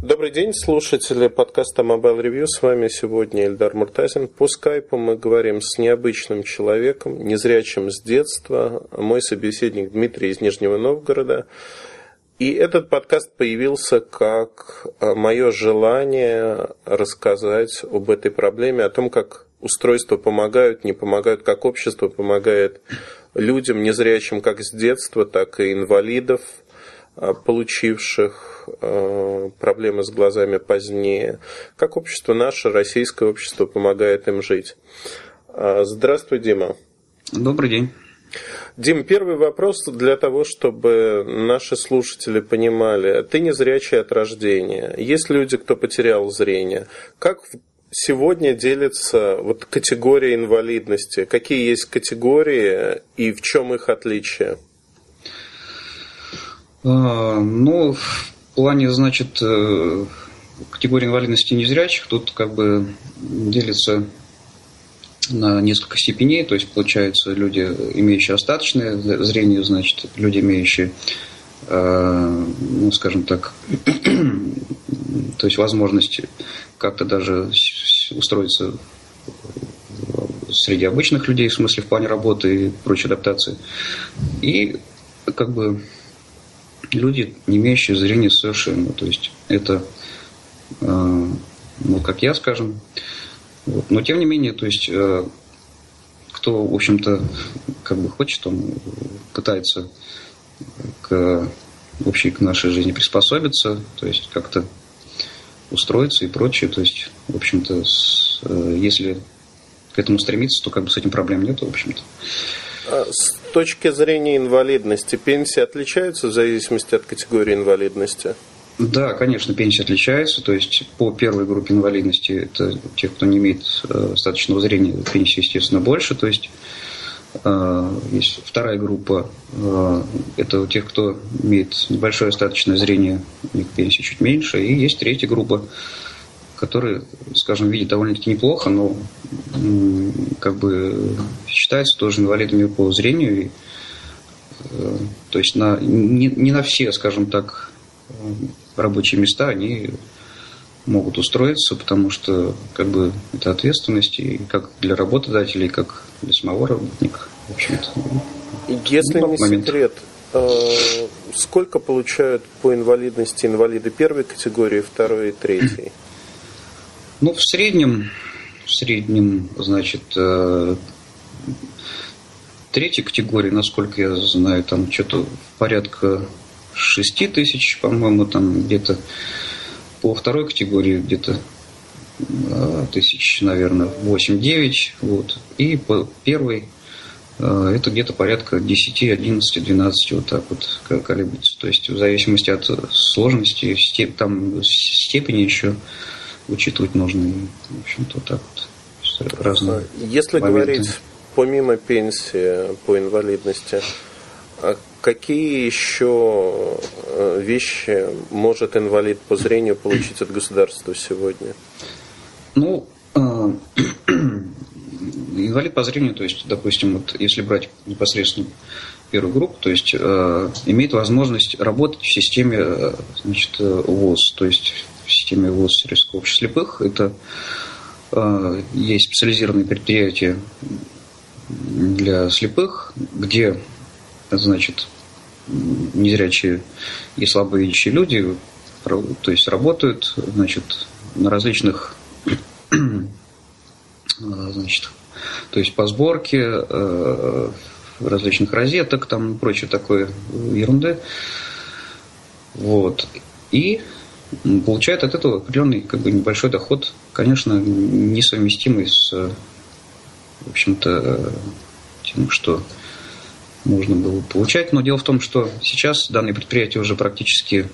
Добрый день, слушатели подкаста Mobile Review. С вами сегодня Эльдар Муртазин. По скайпу мы говорим с необычным человеком, незрячим с детства. Мой собеседник Дмитрий из Нижнего Новгорода. И этот подкаст появился как э, мое желание рассказать об этой проблеме, о том, как устройства помогают, не помогают, как общество помогает людям, незрячим как с детства, так и инвалидов, получивших э, проблемы с глазами позднее, как общество наше, российское общество, помогает им жить. Здравствуй, Дима. Добрый день. Дим, первый вопрос для того, чтобы наши слушатели понимали. Ты незрячий от рождения. Есть люди, кто потерял зрение. Как сегодня делится вот категория инвалидности? Какие есть категории и в чем их отличие? А, ну, в плане, значит, э, категории инвалидности незрячих тут как бы делится на несколько степеней, то есть получается люди, имеющие остаточное зрение, значит, люди, имеющие, э, ну, скажем так, то есть возможность как-то даже устроиться среди обычных людей, в смысле в плане работы и прочей адаптации. И как бы люди, не имеющие зрения совершенно. То есть это, э, ну, как я, скажем, вот. Но тем не менее, то есть э, кто, в общем-то, как бы хочет, он пытается к общей к нашей жизни приспособиться, то есть как-то устроиться и прочее. То есть, в общем-то, э, если к этому стремиться, то как бы с этим проблем нет, в общем-то. А с точки зрения инвалидности, пенсии отличаются в зависимости от категории инвалидности? Да, конечно, пенсия отличается. То есть по первой группе инвалидности, это те, кто не имеет э, достаточного зрения, пенсия, естественно, больше. То есть э, есть вторая группа, э, это у тех, кто имеет небольшое остаточное зрение, у них пенсия чуть меньше. И есть третья группа, которые, скажем, видят довольно-таки неплохо, но как бы считаются тоже инвалидами по зрению. И, то есть на, не, не на все, скажем так, рабочие места, они могут устроиться, потому что как бы это ответственность и как для работодателей, как для самого работника. В общем-то. Если не момент. секрет, э, сколько получают по инвалидности инвалиды первой категории, второй и третьей? Ну, в среднем, в среднем, значит, э, третьей категории, насколько я знаю, там что-то порядка 6 тысяч, по-моему, там где-то по второй категории где-то а, тысяч, наверное, 8-9, вот. И по первой а, это где-то порядка 10, 11, 12, вот так вот колеблется. То есть в зависимости от сложности, степ, там степени еще учитывать нужно. в общем-то, так вот. Разные Если моменты. говорить помимо пенсии по инвалидности, а какие еще э, вещи может инвалид по зрению получить от государства сегодня? Ну, э, инвалид по зрению, то есть, допустим, вот если брать непосредственно первую группу, то есть э, имеет возможность работать в системе э, значит, ВОЗ, то есть системе ВОЗ Российского общества слепых. Это э, есть специализированные предприятия для слепых, где значит, незрячие и слабовидящие люди, то есть работают, значит, на различных, значит, то есть по сборке э, различных розеток, там и прочее такое ерунды. Вот. И получают от этого определенный как бы небольшой доход, конечно, несовместимый с, в общем-то, тем, что можно было получать. Но дело в том, что сейчас данные предприятия уже практически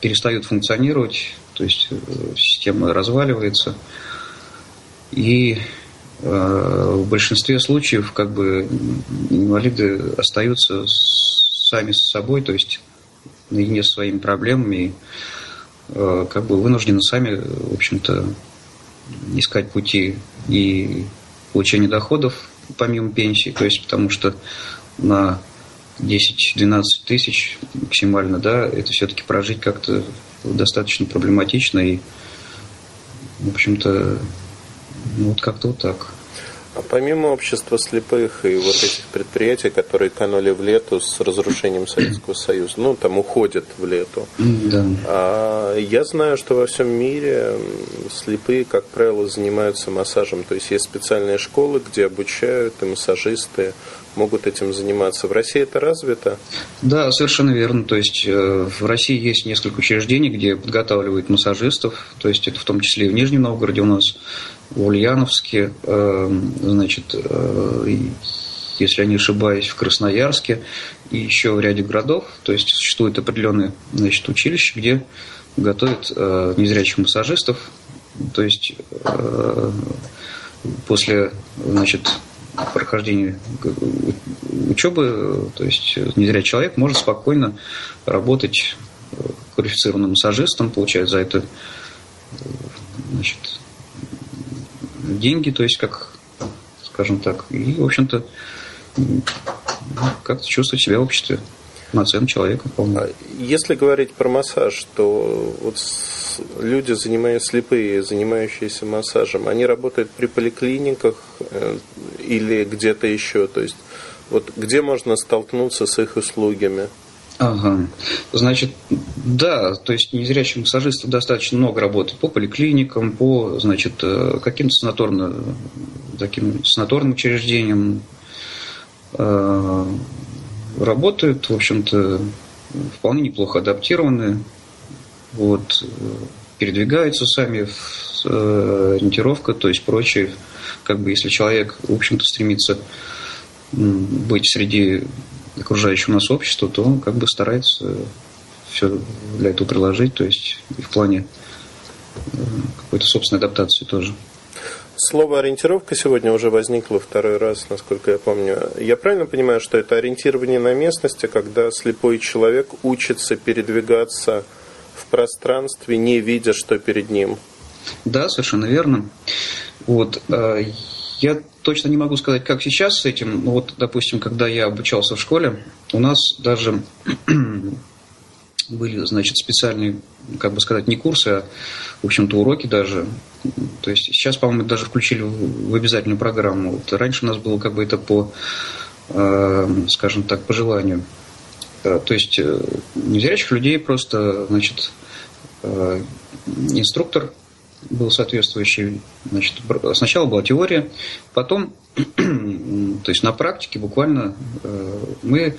перестают функционировать, то есть э, система разваливается. И э, в большинстве случаев как бы инвалиды остаются сами с собой, то есть наедине со своими проблемами, и, как бы вынуждены сами, в общем-то, искать пути и получения доходов помимо пенсии, то есть потому что на 10-12 тысяч максимально, да, это все-таки прожить как-то достаточно проблематично и, в общем-то, ну, вот как-то вот так. А помимо общества слепых и вот этих предприятий, которые канули в лету с разрушением Советского Союза, ну, там уходят в лету, да. а я знаю, что во всем мире слепые, как правило, занимаются массажем. То есть есть специальные школы, где обучают и массажисты могут этим заниматься. В России это развито? Да, совершенно верно. То есть э, в России есть несколько учреждений, где подготавливают массажистов. То есть это в том числе и в Нижнем Новгороде у нас, в Ульяновске, э, значит, э, если я не ошибаюсь, в Красноярске и еще в ряде городов. То есть существует определенные значит, училища, где готовят незрячих массажистов. То есть после значит, прохождении учебы, то есть незрячий человек может спокойно работать квалифицированным массажистом, получать за это значит, деньги, то есть как, скажем так, и, в общем-то, как-то чувствовать себя в обществе полноценным человеком. А если говорить про массаж, то вот люди, занимаясь слепые, занимающиеся массажем, они работают при поликлиниках э, или где-то еще? То есть, вот где можно столкнуться с их услугами? Ага. Значит, да, то есть незрячим массажистов достаточно много работает по поликлиникам, по, значит, э, каким-то санаторным, таким санаторным учреждениям. Э, работают, в общем-то, вполне неплохо адаптированы вот, передвигаются сами, э, ориентировка, то есть прочее. Как бы если человек, в общем-то, стремится быть среди окружающего нас общества, то он как бы старается все для этого приложить, то есть и в плане э, какой-то собственной адаптации тоже. Слово ориентировка сегодня уже возникло второй раз, насколько я помню. Я правильно понимаю, что это ориентирование на местности, когда слепой человек учится передвигаться в пространстве, не видя, что перед ним. Да, совершенно верно. Вот, э, я точно не могу сказать, как сейчас с этим. Но вот, допустим, когда я обучался в школе, у нас даже были, значит, специальные, как бы сказать, не курсы, а, в общем-то, уроки даже. То есть сейчас, по-моему, даже включили в обязательную программу. Вот раньше у нас было как бы это по, э, скажем так, по желанию. Э, то есть э, незрячих людей просто, значит, инструктор был соответствующий. Значит, сначала была теория, потом, то есть на практике буквально мы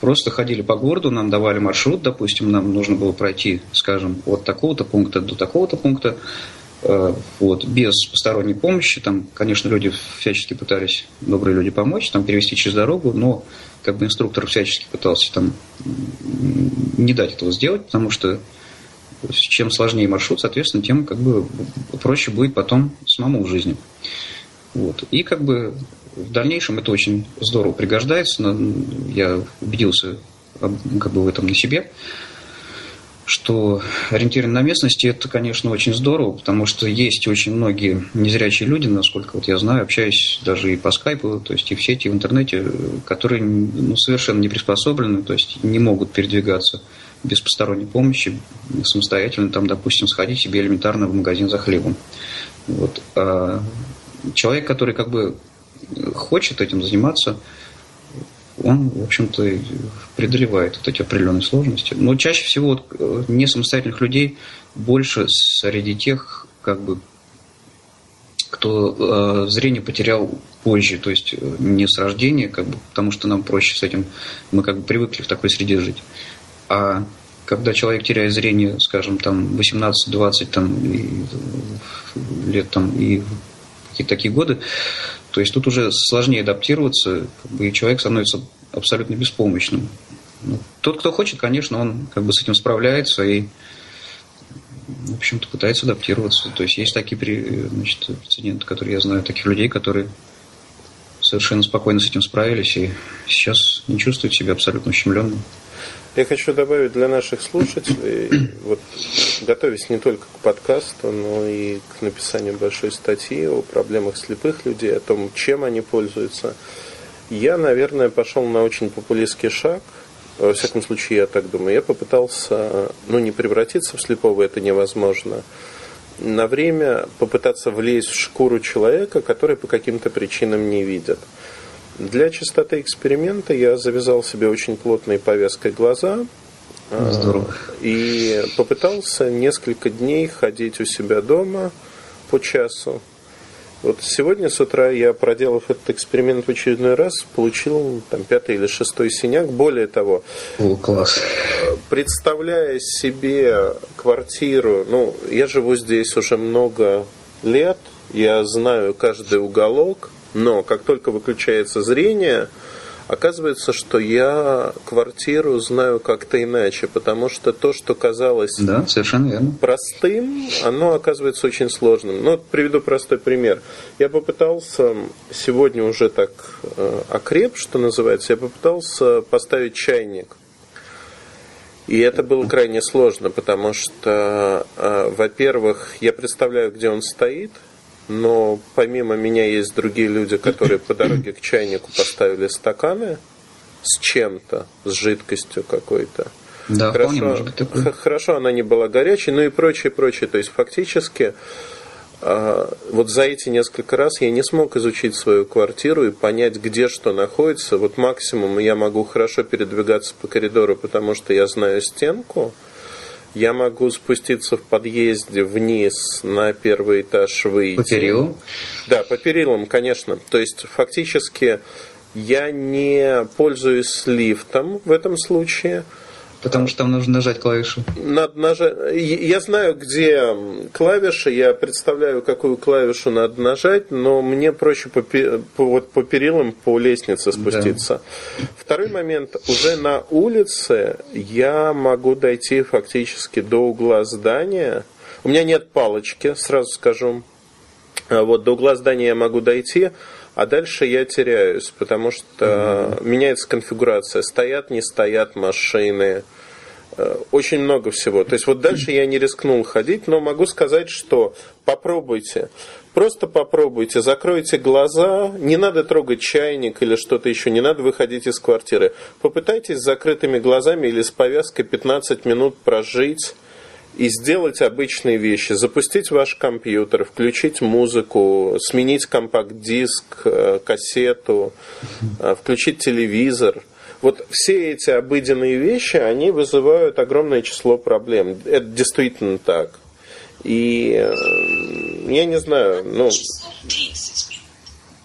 просто ходили по городу, нам давали маршрут, допустим, нам нужно было пройти, скажем, от такого-то пункта до такого-то пункта, вот, без посторонней помощи. Там, конечно, люди всячески пытались, добрые люди, помочь, там, перевести через дорогу, но как бы инструктор всячески пытался там не дать этого сделать, потому что чем сложнее маршрут, соответственно, тем как бы проще будет потом самому в жизни. Вот. И как бы в дальнейшем это очень здорово пригождается. Я убедился как бы в этом на себе что ориентирование на местности это, конечно, очень здорово, потому что есть очень многие незрячие люди, насколько вот я знаю, общаюсь даже и по скайпу, то есть и в сети, и в интернете, которые ну, совершенно не приспособлены, то есть не могут передвигаться без посторонней помощи, самостоятельно, там, допустим, сходить себе элементарно в магазин за хлебом. Вот. А человек, который как бы хочет этим заниматься, он, в общем-то, преодолевает вот эти определенные сложности. Но чаще всего вот, э, не самостоятельных людей больше среди тех, как бы, кто э, зрение потерял позже, то есть э, не с рождения, как бы, потому что нам проще с этим, мы как бы привыкли в такой среде жить. А когда человек теряет зрение, скажем, там 18-20 там, и, лет там, и какие-то такие годы, то есть тут уже сложнее адаптироваться, и человек становится абсолютно беспомощным. Ну, тот, кто хочет, конечно, он как бы с этим справляется и, в общем-то, пытается адаптироваться. То есть есть такие значит, прецеденты, которые я знаю, таких людей, которые совершенно спокойно с этим справились и сейчас не чувствуют себя абсолютно ущемленным. Я хочу добавить для наших слушателей, вот готовясь не только к подкасту, но и к написанию большой статьи о проблемах слепых людей, о том, чем они пользуются, я, наверное, пошел на очень популистский шаг во всяком случае, я так думаю, я попытался, ну, не превратиться в слепого, это невозможно, на время попытаться влезть в шкуру человека, который по каким-то причинам не видит. Для чистоты эксперимента я завязал себе очень плотной повязкой глаза, а, Здорово. И попытался несколько дней ходить у себя дома по часу. Вот сегодня с утра я, проделав этот эксперимент в очередной раз, получил там пятый или шестой синяк. Более того, О, класс. представляя себе квартиру, ну, я живу здесь уже много лет, я знаю каждый уголок, но как только выключается зрение, Оказывается, что я квартиру знаю как-то иначе, потому что то, что казалось да, совершенно верно. простым, оно оказывается очень сложным. Ну, вот приведу простой пример. Я попытался сегодня уже так э, окреп, что называется, я попытался поставить чайник. И это было крайне сложно, потому что, э, во-первых, я представляю, где он стоит – но помимо меня есть другие люди, которые по дороге к чайнику поставили стаканы с чем-то, с жидкостью какой-то. Да, хорошо, вполне может быть такое. Хорошо, она не была горячей, ну и прочее, прочее. То есть фактически а, вот за эти несколько раз я не смог изучить свою квартиру и понять, где что находится. Вот максимум я могу хорошо передвигаться по коридору, потому что я знаю стенку, я могу спуститься в подъезде вниз на первый этаж выйти. По перилам? Да, по перилам, конечно. То есть фактически я не пользуюсь лифтом в этом случае. Потому что там нужно нажать клавишу. Надо нажать. Я знаю, где клавиши, я представляю, какую клавишу надо нажать, но мне проще по, по, вот по перилам, по лестнице спуститься. Да. Второй момент. Уже на улице я могу дойти фактически до угла здания. У меня нет палочки, сразу скажу. А вот до угла здания я могу дойти, а дальше я теряюсь, потому что угу. меняется конфигурация. Стоят, не стоят машины. Э, очень много всего. То есть вот дальше я не рискнул ходить, но могу сказать, что попробуйте. Просто попробуйте, закройте глаза, не надо трогать чайник или что-то еще, не надо выходить из квартиры. Попытайтесь с закрытыми глазами или с повязкой 15 минут прожить и сделать обычные вещи. Запустить ваш компьютер, включить музыку, сменить компакт-диск, э, кассету, э, включить телевизор. Вот все эти обыденные вещи, они вызывают огромное число проблем. Это действительно так. И э, я не знаю, ну...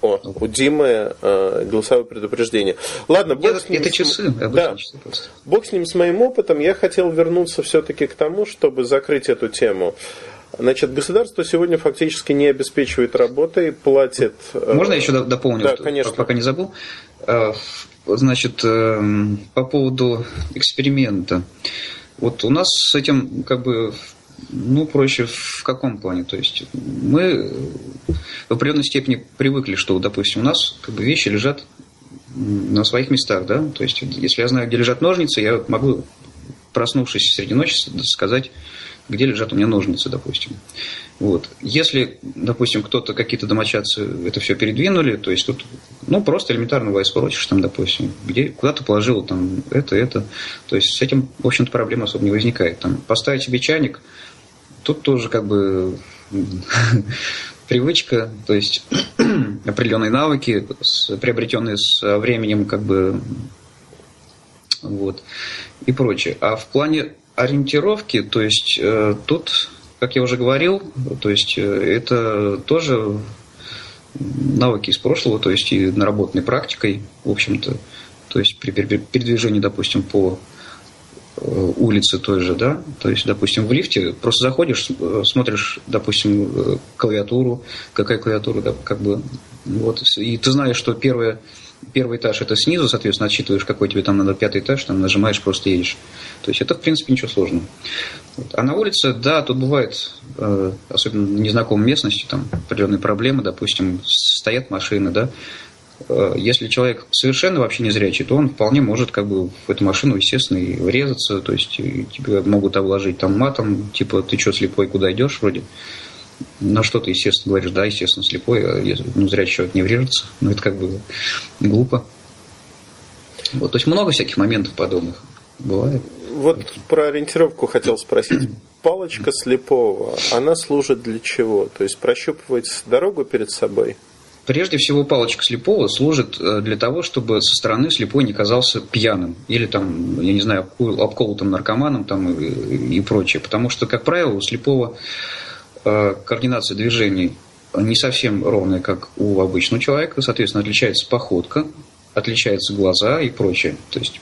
О, у Димы э, голосовое предупреждение. Ладно, бог с ним. Это часы, да, часы просто. Бог с ним, с моим опытом. Я хотел вернуться все-таки к тому, чтобы закрыть эту тему. Значит, государство сегодня фактически не обеспечивает работой, платит... Э, Можно я еще дополню, да, конечно. пока не забыл? Э, значит, по поводу эксперимента. Вот у нас с этим как бы ну, проще в каком плане? То есть мы в определенной степени привыкли, что, допустим, у нас как бы вещи лежат на своих местах, да? То есть, если я знаю, где лежат ножницы, я могу, проснувшись среди ночи, сказать, где лежат у меня ножницы, допустим. Вот. Если, допустим, кто-то, какие-то домочадцы это все передвинули, то есть тут, ну, просто элементарно войспрочишь, там, допустим, где, куда ты положил там это, это. То есть с этим, в общем-то, проблем особо не возникает. Там, поставить себе чайник – тут тоже как бы привычка, то есть определенные навыки, приобретенные с временем, как бы вот, и прочее. А в плане ориентировки, то есть э, тут, как я уже говорил, то есть э, это тоже навыки из прошлого, то есть и наработанной практикой, в общем-то, то есть при передвижении, допустим, по Э, улицы той же, да, то есть, допустим, в лифте просто заходишь, э, смотришь, допустим, клавиатуру, какая клавиатура, да, как бы, вот, и ты знаешь, что первое, первый этаж это снизу, соответственно, отсчитываешь, какой тебе там надо пятый этаж, там нажимаешь, просто едешь. То есть это, в принципе, ничего сложного. Вот. А на улице, да, тут бывает, особенно в незнакомой местности, там определенные проблемы, допустим, стоят машины, да, Э, если человек совершенно вообще не зрячий, то он вполне может как бы в эту машину, естественно, и врезаться, то есть тебя могут обложить там матом, типа ты что, слепой, куда идешь вроде. На что ты, естественно, говоришь, да, естественно, слепой, а ну, зрячий человек не врежется, но это как бы глупо. Вот, то есть много всяких моментов подобных бывает. Вот про ориентировку хотел спросить. Палочка слепого, она служит для чего? То есть прощупывать дорогу перед собой? Прежде всего, палочка слепого служит э, для того, чтобы со стороны слепой не казался пьяным или там, я не знаю, обколотым наркоманом там, и, и прочее. Потому что, как правило, у слепого координация движений не совсем ровная, как у обычного человека. Соответственно, отличается походка, отличаются глаза и прочее. То есть,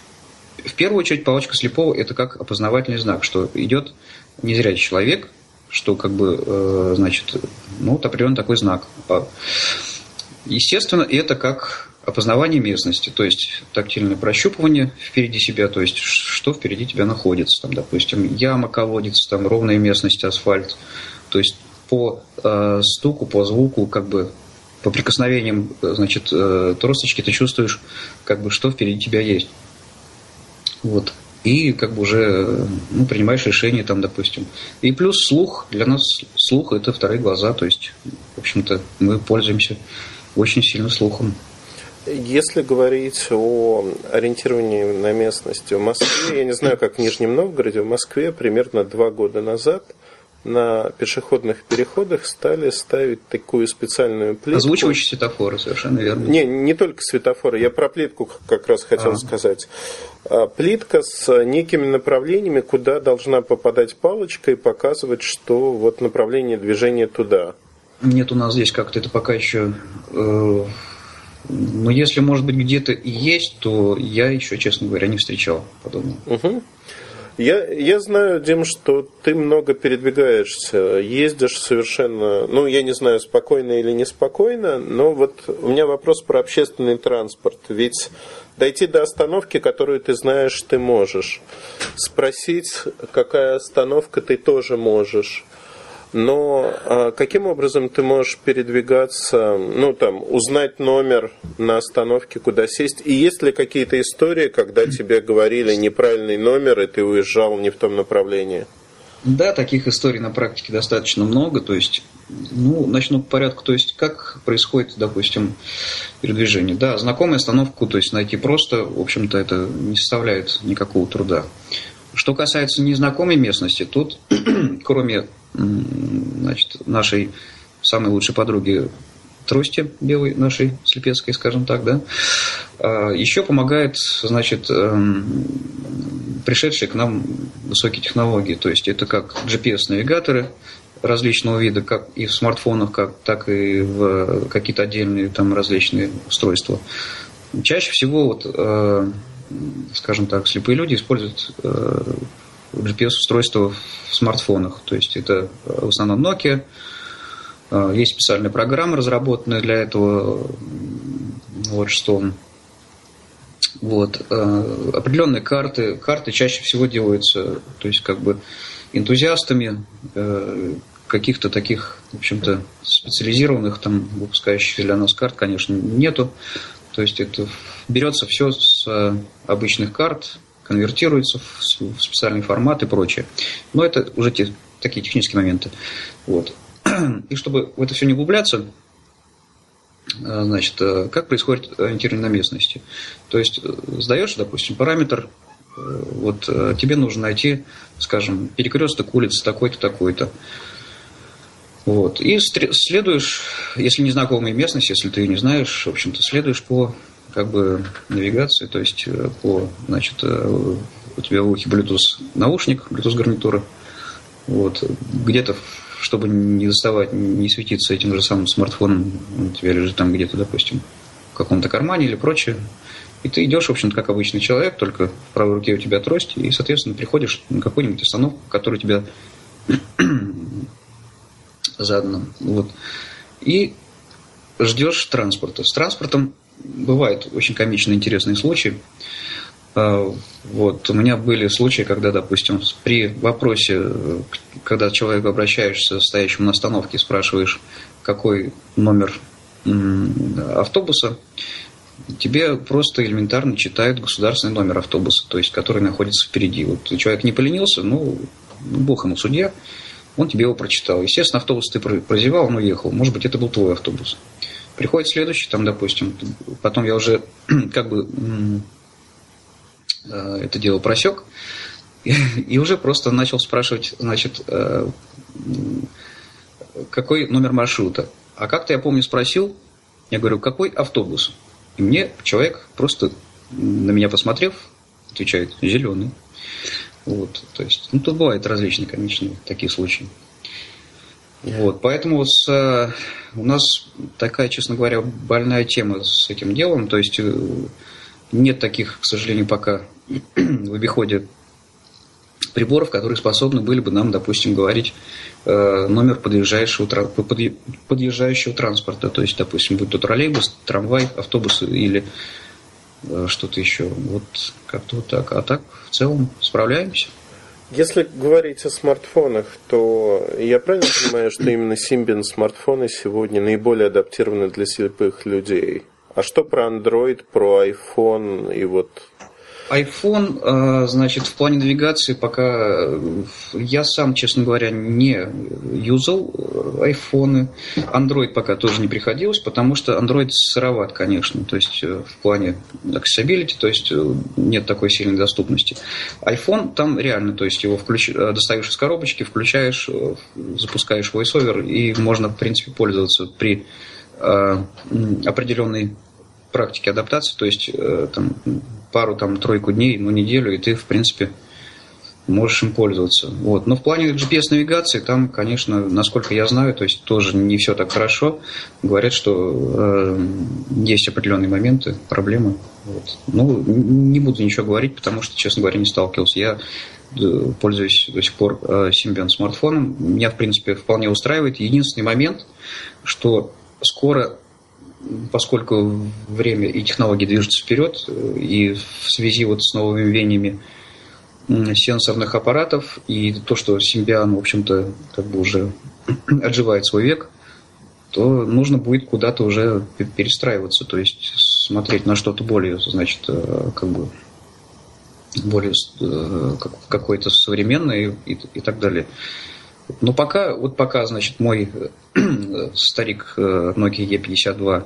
в первую очередь, палочка слепого – это как опознавательный знак, что идет незрячий человек, что как бы, э, значит, ну, вот определенный такой знак. Естественно, это как опознавание местности, то есть тактильное прощупывание впереди себя, то есть что впереди тебя находится, там, допустим, яма, колодец, там ровная местность, асфальт, то есть по э, стуку, по звуку, как бы по прикосновениям, значит, э, тросточки ты чувствуешь, как бы что впереди тебя есть, вот. И как бы уже ну, принимаешь решение там, допустим. И плюс слух. Для нас слух это вторые глаза. То есть, в общем-то, мы пользуемся очень сильно слухом. Если говорить о ориентировании на местности в Москве, я не знаю, как в Нижнем Новгороде, в Москве примерно два года назад на пешеходных переходах стали ставить такую специальную плитку. Озвучивающие светофоры, совершенно верно. Не, не только светофоры, я про плитку как раз хотел а. сказать. А, плитка с некими направлениями, куда должна попадать палочка и показывать, что вот направление движения туда. Нет у нас здесь как-то это пока еще... Э, но если, может быть, где-то и есть, то я еще, честно говоря, не встречал подобного. Угу. Я, я знаю, Дим, что ты много передвигаешься, ездишь совершенно, ну, я не знаю, спокойно или неспокойно, но вот у меня вопрос про общественный транспорт. Ведь дойти до остановки, которую ты знаешь, ты можешь. Спросить, какая остановка, ты тоже можешь но а, каким образом ты можешь передвигаться, ну там, узнать номер на остановке, куда сесть? И есть ли какие-то истории, когда тебе говорили неправильный номер, и ты уезжал не в том направлении? Да, таких историй на практике достаточно много. То есть, ну, начну по порядку. То есть, как происходит, допустим, передвижение. Да, знакомую остановку, то есть найти просто, в общем-то, это не составляет никакого труда. Что касается незнакомой местности, тут, кроме значит, нашей самой лучшей подруги трости белой нашей слепецкой, скажем так, да, а, еще помогает, значит, эм, пришедшие к нам высокие технологии. То есть это как GPS-навигаторы различного вида, как и в смартфонах, как, так и в какие-то отдельные там различные устройства. Чаще всего вот э, скажем так, слепые люди используют э, GPS-устройства в смартфонах. То есть это в основном Nokia. Э, есть специальные программы, разработанные для этого. Вот что. Вот. Э, определенные карты. Карты чаще всего делаются, то есть как бы энтузиастами каких-то таких, в общем-то, специализированных, там, выпускающих для нас карт, конечно, нету. То есть это берется все с э, обычных карт, конвертируется в специальный формат и прочее. Но это уже те, такие технические моменты. Вот. И чтобы в это все не углубляться, э, значит, э, как происходит ориентирование на местности. То есть сдаешь, допустим, параметр, вот тебе нужно найти, скажем, перекресток улицы такой-то, такой-то. Вот. И следуешь, если незнакомая местность, если ты ее не знаешь, в общем-то, следуешь по как бы навигации, то есть э, по, значит, э, у тебя в ухе Bluetooth наушник, Bluetooth гарнитура, вот, где-то, чтобы не доставать, не светиться этим же самым смартфоном, у тебя лежит там где-то, допустим, в каком-то кармане или прочее, и ты идешь, в общем-то, как обычный человек, только в правой руке у тебя трость, и, соответственно, приходишь на какую-нибудь остановку, которая тебя задано. Вот. И ждешь транспорта. С транспортом бывают очень комичные, интересные случаи. А, вот. У меня были случаи, когда, допустим, при вопросе, когда человек обращаешься стоящему на остановке, спрашиваешь, какой номер автобуса, тебе просто элементарно читают государственный номер автобуса, то есть который находится впереди. Вот человек не поленился, ну, бог ему судья, он тебе его прочитал. Естественно, автобус ты прозевал, он уехал. Может быть, это был твой автобус. Приходит следующий, там, допустим, потом я уже как бы это дело просек. И уже просто начал спрашивать, значит, какой номер маршрута. А как-то я помню спросил, я говорю, какой автобус? И мне человек просто на меня посмотрев, отвечает, зеленый. Вот, то есть, ну, тут бывают различные, конечно, такие случаи. Вот, поэтому с, э, у нас такая, честно говоря, больная тема с этим делом. То есть э, нет таких, к сожалению, пока в обиходе приборов, которые способны были бы нам, допустим, говорить э, номер подъезжающего, подъезжающего транспорта. То есть, допустим, будь то троллейбус, трамвай, автобус или э, что-то еще. Вот как-то вот так. А так, в целом, справляемся. Если говорить о смартфонах, то я правильно понимаю, что именно Symbian смартфоны сегодня наиболее адаптированы для слепых людей? А что про Android, про iPhone и вот iPhone, э, значит, в плане навигации пока э, я сам, честно говоря, не юзал iPhone. Android пока тоже не приходилось, потому что Android сыроват, конечно, то есть э, в плане accessibility, то есть нет такой сильной доступности. iPhone там реально, то есть его включ... достаешь из коробочки, включаешь, запускаешь VoiceOver, и можно, в принципе, пользоваться при определенной практике адаптации, то есть там пару там тройку дней, ну неделю, и ты в принципе можешь им пользоваться. Вот. Но в плане GPS-навигации там, конечно, насколько я знаю, то есть тоже не все так хорошо. Говорят, что э, есть определенные моменты, проблемы. Вот. Ну, не буду ничего говорить, потому что, честно говоря, не сталкивался. Я э, пользуюсь до сих пор э, Symbian смартфоном. Меня, в принципе, вполне устраивает. Единственный момент, что скоро поскольку время и технологии движутся вперед, и в связи вот с новыми веяниями сенсорных аппаратов и то, что Симбиан, в общем-то, как бы уже отживает свой век, то нужно будет куда-то уже перестраиваться, то есть смотреть на что-то более, значит, э, как бы более э, какое-то современное и, и так далее. Но пока, вот пока, значит, мой э, старик э, Nokia E52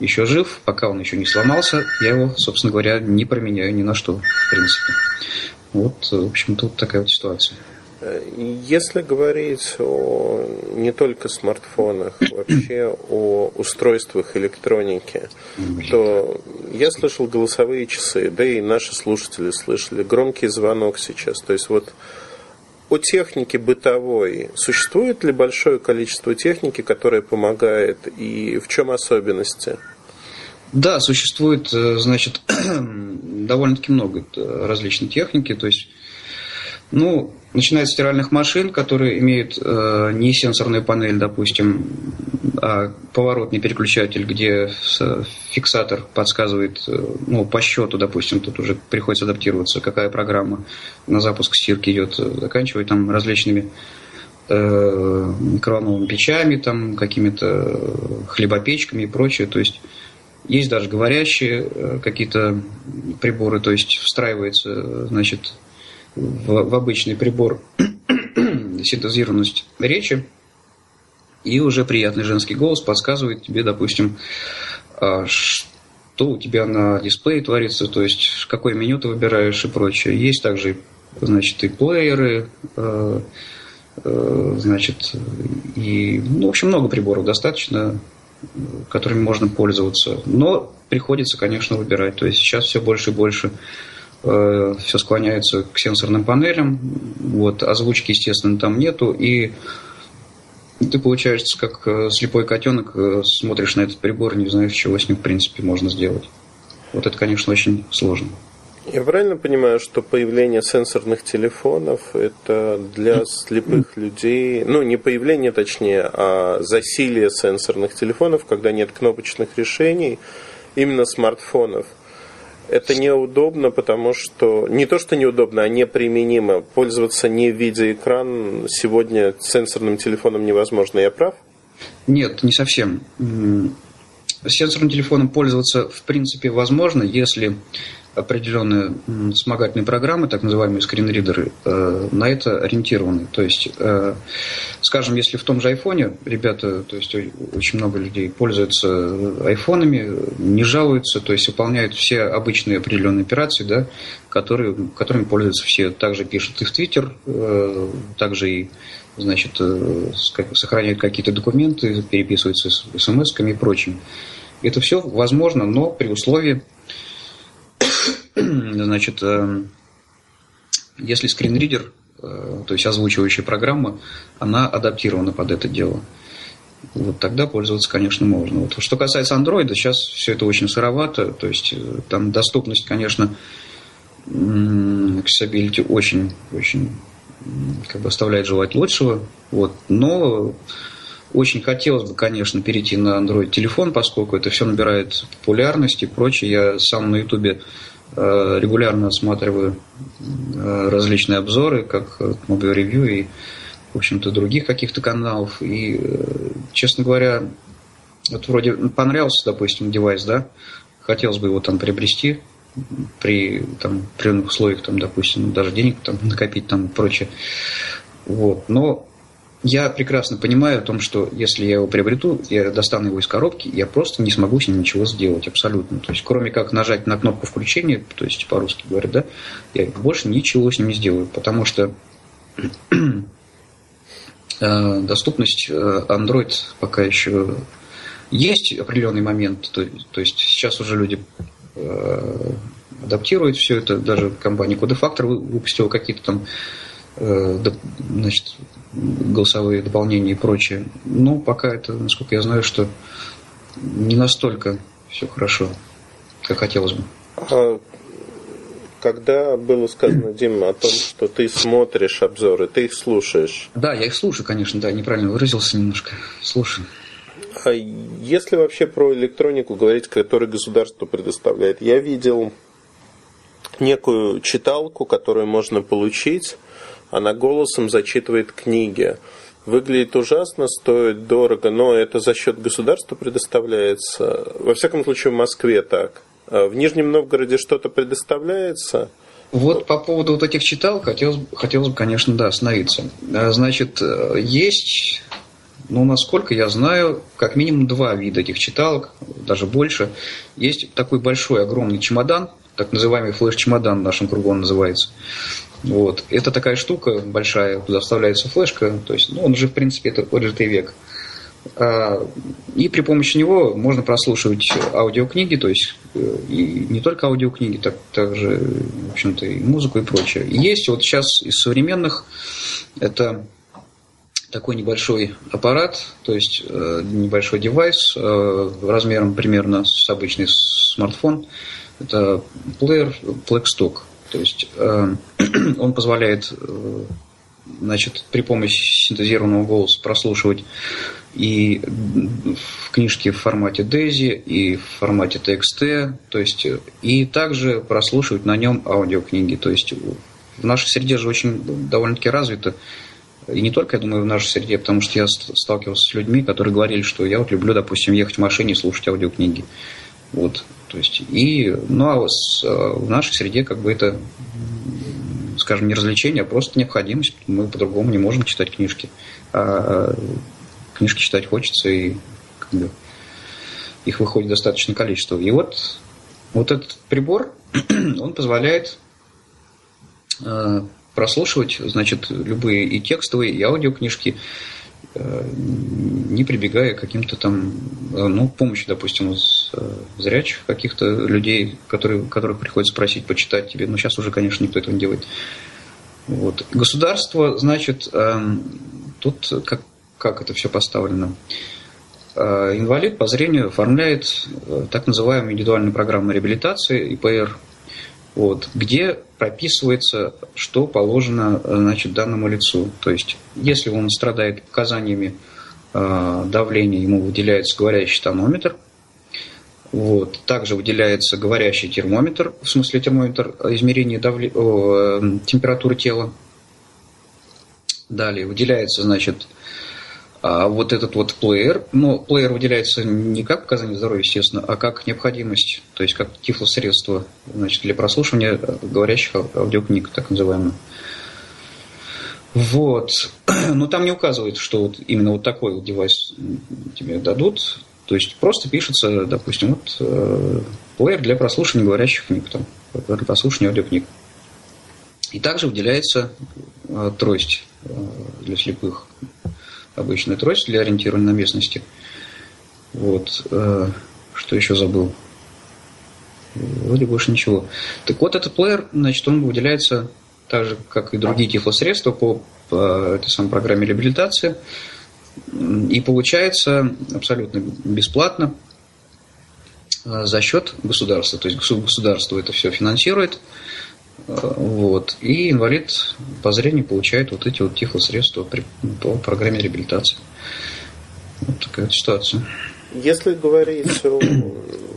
еще жив, пока он еще не сломался, я его, собственно говоря, не променяю ни на что, в принципе. Вот, в общем, тут такая вот ситуация. Если говорить о не только смартфонах, вообще о устройствах электроники, то я слышал голосовые часы, да и наши слушатели слышали громкий звонок сейчас. То есть вот о технике бытовой. Существует ли большое количество техники, которая помогает, и в чем особенности? Да, существует, э, значит, довольно-таки много э, различной техники. То есть ну, начиная с стиральных машин, которые имеют э, не сенсорную панель, допустим, а поворотный переключатель, где фиксатор подсказывает, э, ну, по счету, допустим, тут уже приходится адаптироваться, какая программа на запуск стирки идет, заканчивая там различными э, микроволновыми печами, там, какими-то хлебопечками и прочее. То есть есть даже говорящие э, какие-то приборы, то есть встраивается, значит, в, в обычный прибор синтезированность речи, и уже приятный женский голос подсказывает тебе, допустим, а, что у тебя на дисплее творится, то есть какое меню ты выбираешь и прочее. Есть также, значит, и плееры, а, а, значит, и, ну, в общем, много приборов достаточно, которыми можно пользоваться. Но приходится, конечно, выбирать. То есть сейчас все больше и больше все склоняется к сенсорным панелям, вот, озвучки, естественно, там нету, и ты, получается, как э, слепой котенок, э, смотришь на этот прибор, не знаешь, чего с ним, в принципе, можно сделать. Вот это, конечно, очень сложно. Я правильно понимаю, что появление сенсорных телефонов это для слепых людей, ну не появление точнее, а засилие сенсорных телефонов, когда нет кнопочных решений, именно смартфонов – это неудобно, потому что не то, что неудобно, а неприменимо. Пользоваться не видя экран сегодня сенсорным телефоном невозможно. Я прав? Нет, не совсем. Сенсорным телефоном пользоваться в принципе возможно, если определенные вспомогательные программы, так называемые скринридеры, э, на это ориентированы. То есть, э, скажем, если в том же айфоне ребята, то есть очень много людей пользуются айфонами, не жалуются, то есть выполняют все обычные определенные операции, да, которые, которыми пользуются все. Также пишут и в Твиттер, э, также и значит, сохраняют какие-то документы, переписываются с смс-ками и прочим. Это все возможно, но при условии, значит, э, если скринридер, э, то есть озвучивающая программа, она адаптирована под это дело. Вот тогда пользоваться, конечно, можно. Вот. Что касается Android, сейчас все это очень сыровато, то есть э, там доступность, конечно, accessibility очень, очень как бы оставляет желать лучшего. Вот. Но очень хотелось бы, конечно, перейти на Android телефон, поскольку это все набирает популярность и прочее. Я сам на Ютубе э, регулярно осматриваю э, различные обзоры, как Mobile Review и, в общем-то, других каких-то каналов. И, э, честно говоря, вот вроде понравился, допустим, девайс, да, хотелось бы его там приобрести при там, определенных условиях, там, допустим, даже денег там, накопить там и прочее. Вот. Но я прекрасно понимаю о том, что если я его приобрету, я достану его из коробки, я просто не смогу с ним ничего сделать абсолютно. То есть, кроме как нажать на кнопку включения, то есть по-русски говорят, да, я больше ничего с ним не сделаю, потому что э, доступность э, Android пока еще есть определенный момент, то, то есть сейчас уже люди э, адаптируют все это, даже компания Codefactor выпустила какие-то там значит, голосовые дополнения и прочее. Но пока это, насколько я знаю, что не настолько все хорошо, как хотелось бы. А когда было сказано, Дима, о том, что ты смотришь обзоры, ты их слушаешь? Да, я их слушаю, конечно, да, неправильно выразился немножко. Слушаю. А если вообще про электронику говорить, которую государство предоставляет, я видел некую читалку, которую можно получить она голосом зачитывает книги. Выглядит ужасно, стоит дорого, но это за счет государства предоставляется. Во всяком случае, в Москве так. А в Нижнем Новгороде что-то предоставляется? Вот по поводу вот этих читал хотелось, хотелось бы, конечно, да, остановиться. А, значит, э, есть, ну, насколько я знаю, как минимум два вида этих читалок, даже больше. Есть такой большой, огромный чемодан, так называемый флеш-чемодан в нашем кругу он называется. Вот. Это такая штука большая, куда вставляется флешка, то есть, ну, он же, в принципе, это отжитый век. А, и при помощи него можно прослушивать аудиокниги, то есть э, и не только аудиокниги, так, также, в общем-то, и музыку и прочее. есть вот сейчас из современных, это такой небольшой аппарат, то есть э, небольшой девайс э, размером примерно с обычный смартфон. Это плеер Blackstock. То есть э, он позволяет э, значит, при помощи синтезированного голоса прослушивать и в книжке в формате DAISY, и в формате TXT, то есть и также прослушивать на нем аудиокниги. То есть в нашей среде же очень довольно-таки развито, и не только, я думаю, в нашей среде, потому что я сталкивался с людьми, которые говорили, что я вот люблю, допустим, ехать в машине и слушать аудиокниги. Вот. То есть, и, ну, а с, в нашей среде как бы это, скажем, не развлечение, а просто необходимость. Мы по-другому не можем читать книжки. А книжки читать хочется, и как бы, их выходит достаточное количество. И вот, вот этот прибор, он позволяет э, прослушивать, значит, любые и текстовые, и аудиокнижки, Э, не прибегая к каким-то там, э, ну, помощи, допустим, из э, зрячих каких-то людей, которые, которых приходится просить почитать тебе. Но сейчас уже, конечно, никто этого не делает. Вот. Государство, значит, эм, тут как, как это все поставлено? Инвалид по зрению оформляет так называемую индивидуальную программу реабилитации, ИПР, вот, где прописывается, что положено значит, данному лицу. То есть, если он страдает показаниями э, давления, ему выделяется говорящий тонометр, вот. Также выделяется говорящий термометр, в смысле термометр измерения давле... О, э, температуры тела. Далее выделяется, значит, А вот этот вот плеер, ну, плеер выделяется не как показание здоровья, естественно, а как необходимость, то есть как тифлосредство значит, для прослушивания говорящих аудиокниг, так называемых. Вот. Но там не указывает, что вот именно вот такой вот девайс тебе дадут. То есть просто пишется, допустим, вот э, плеер для прослушивания говорящих книг, там, для прослушивания аудиокниг. И также выделяется э, трость э, для слепых. Обычная трость для ориентирования на местности. Вот. Э, что еще забыл? Вроде больше ничего. Так вот, этот плеер, значит, он выделяется так же, как и другие тифлосредства по, по этой самой программе реабилитации. И получается абсолютно бесплатно э, за счет государства. То есть государство это все финансирует. Вот. И инвалид по зрению получает вот эти вот тифлосредства по программе реабилитации. Вот такая вот ситуация. Если говорить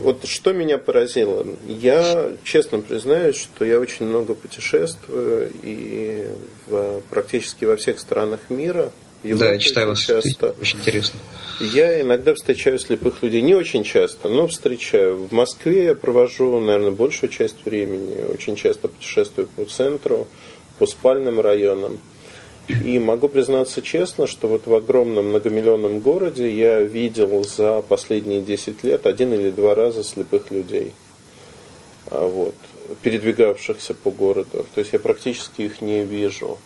вот что меня поразило, я честно признаюсь, что я очень много путешествую и в, практически во всех странах мира. Европе да, я читаю вас, часто. очень интересно. Я иногда встречаю слепых людей, не очень часто, но встречаю. В Москве я провожу, наверное, большую часть времени, очень часто путешествую по центру, по спальным районам. И могу признаться честно, что вот в огромном многомиллионном городе я видел за последние 10 лет один или два раза слепых людей, а вот, передвигавшихся по городу. То есть я практически их не вижу.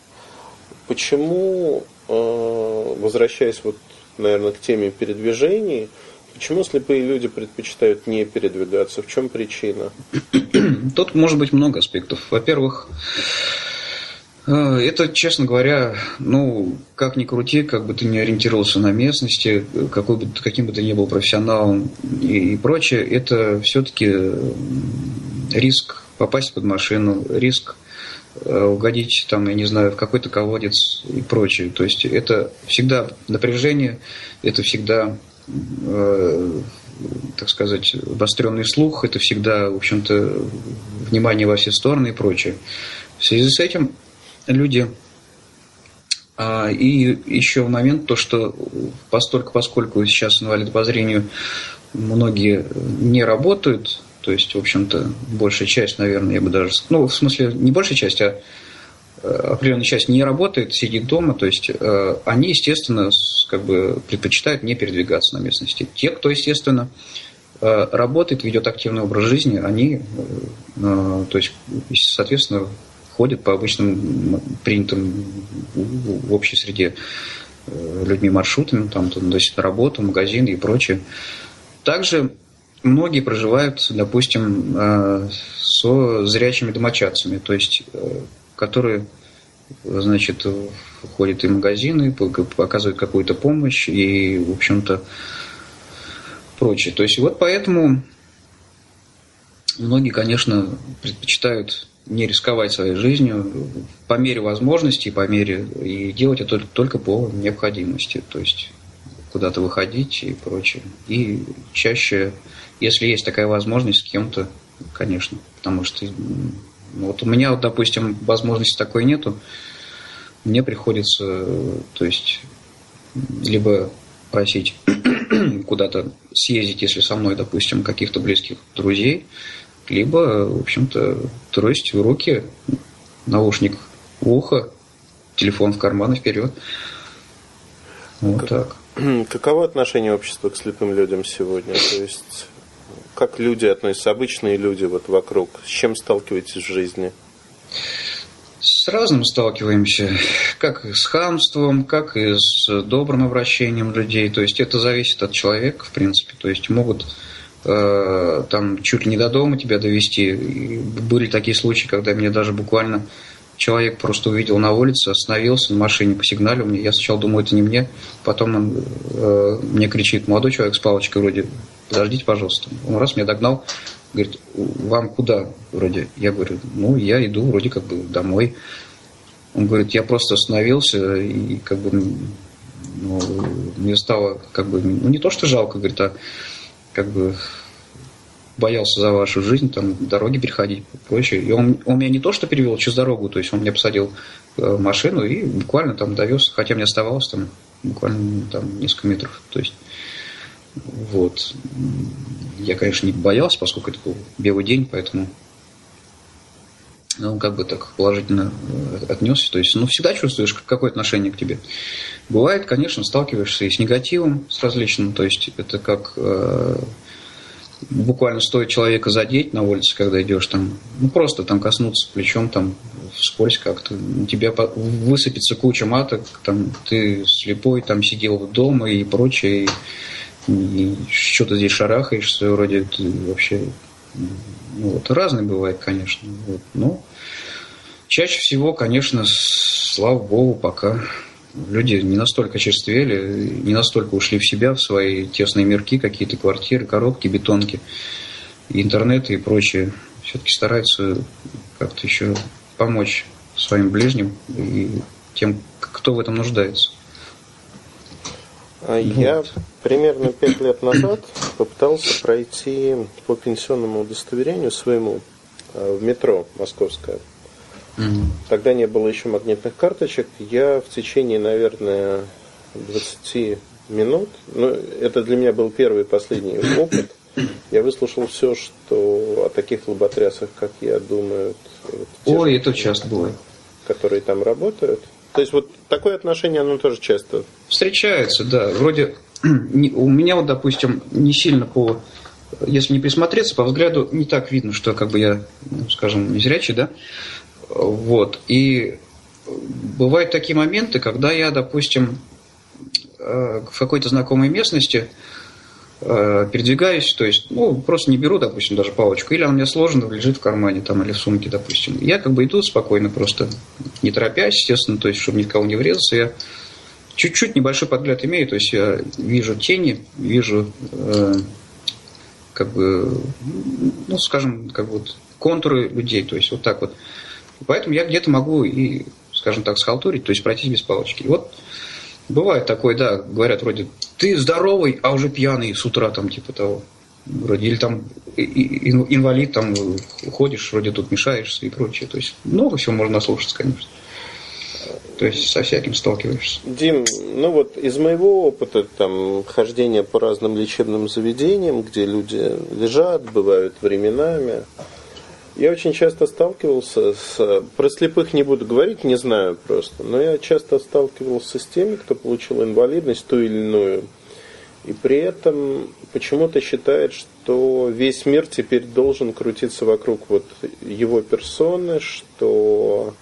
Почему, возвращаясь вот, наверное, к теме передвижений, почему слепые люди предпочитают не передвигаться? В чем причина? Тут может быть много аспектов. Во-первых, а, это, честно говоря, ну, как ни крути, как бы ты не ориентировался на местности, какой бы, каким бы ты ни был профессионалом и, и прочее, это все-таки риск попасть под машину, риск э, угодить, там, я не знаю, в какой-то колодец и прочее. То есть это всегда напряжение, это всегда, э, так сказать, обостренный слух, это всегда, в общем-то, внимание во все стороны и прочее. В связи с этим люди. А, и еще момент, то, что постольку, поскольку сейчас инвалиды по зрению многие не работают, то есть, в общем-то, большая часть, наверное, я бы даже... Ну, в смысле, не большая часть, а э, определенная часть не работает, сидит дома, то есть э, они, естественно, как бы предпочитают не передвигаться на местности. Те, кто, естественно, э, работает, ведет активный образ жизни, они, то есть, соответственно, ходят по обычным принятым в общей среде людьми маршрутами, там, то есть на работу, магазин и прочее. Также многие проживают, допустим, э, со зрячими домочадцами, то есть э, которые, значит, ходят и в магазины, показывают какую-то помощь и, в общем-то, прочее. То есть вот поэтому многие, конечно, предпочитают не рисковать своей жизнью по мере возможностей, по мере и делать это только по необходимости, то есть куда-то выходить и прочее. И чаще, если есть такая возможность с кем-то, конечно, потому что вот у меня, вот, допустим, возможности такой нету, мне приходится, то есть, либо просить куда-то съездить, если со мной, допустим, каких-то близких друзей, либо, в общем-то, трость в руки, наушник в ухо, телефон в карман и вперед. Вот как, так. Каково отношение общества к слепым людям сегодня? То есть, как люди относятся, обычные люди вот вокруг, с чем сталкиваетесь в жизни? С разным сталкиваемся, как и с хамством, как и с добрым обращением людей. То есть это зависит от человека, в принципе. То есть могут Э, там чуть ли не до дома тебя довести. Были такие случаи, когда меня даже буквально человек просто увидел на улице, остановился на машине, посигналил мне. Я сначала думаю, это не мне. Потом он э, мне кричит, молодой человек с палочкой вроде, подождите, пожалуйста. Он раз меня догнал, говорит, вам куда вроде? Я говорю, ну, я иду вроде как бы домой. Он говорит, я просто остановился и как бы ну, мне стало как бы, ну не то, что жалко, говорит, а как бы боялся за вашу жизнь, там, дороги переходить и прочее. И он, он меня не то что перевел через дорогу, то есть он меня посадил э, машину и буквально там довез, хотя мне оставалось там буквально там несколько метров. То есть вот. Я, конечно, не боялся, поскольку это был белый день, поэтому ну, как бы так положительно э, отнесся. То есть, ну, всегда чувствуешь какое отношение к тебе. Бывает, конечно, сталкиваешься и с негативом, с различным. То есть, это как э, буквально стоит человека задеть на улице, когда идешь там, ну, просто там коснуться плечом, там, вскользь как-то. У тебя высыпется куча маток, там, ты слепой, там, сидел дома и прочее, и, и что-то здесь шарахаешься, вроде ты вообще ну, вот, разные бывает, конечно. Вот, но чаще всего, конечно, слава богу, пока люди не настолько черствели, не настолько ушли в себя, в свои тесные мирки, какие-то квартиры, коробки, бетонки, интернет и прочее. Все-таки стараются как-то еще помочь своим ближним и тем, кто в этом нуждается. А я примерно пять лет назад попытался пройти по пенсионному удостоверению своему э, в метро московское. Угу. Тогда не было еще магнитных карточек. Я в течение, наверное, 20 минут, ну, это для меня был первый и последний опыт, я выслушал все, что о таких лоботрясах, как я, думаю. Вот, Ой, это часто бывает. Которые там работают. То есть вот такое отношение, оно тоже часто... Встречается, да. Вроде у меня вот, допустим, не сильно по... Если не присмотреться, по взгляду не так видно, что как бы я, ну, скажем, не зрячий, да. Вот. И бывают такие моменты, когда я, допустим, э, в какой-то знакомой местности Э, передвигаюсь, то есть, ну, просто не беру, допустим, даже палочку, или она у меня сложена, лежит в кармане там, или в сумке, допустим. Я как бы иду спокойно, просто не торопясь, естественно, то есть, чтобы ни в кого не врезаться, я чуть-чуть небольшой подгляд имею, то есть я вижу тени, вижу э, как бы, ну, скажем, как вот контуры людей, то есть вот так вот. Поэтому я где-то могу и, скажем так, схалтурить, то есть пройтись без палочки. И вот Бывает такое, да, говорят вроде, ты здоровый, а уже пьяный с утра там типа того. Вроде, или там инвалид, там ходишь, вроде тут мешаешься и прочее. То есть много всего можно наслушаться, конечно. То есть со всяким сталкиваешься. Дим, ну вот из моего опыта там хождения по разным лечебным заведениям, где люди лежат, бывают временами, я очень часто сталкивался с... Про слепых не буду говорить, не знаю просто. Но я часто сталкивался с теми, кто получил инвалидность ту или иную. И при этом почему-то считает, что весь мир теперь должен крутиться вокруг вот его персоны, что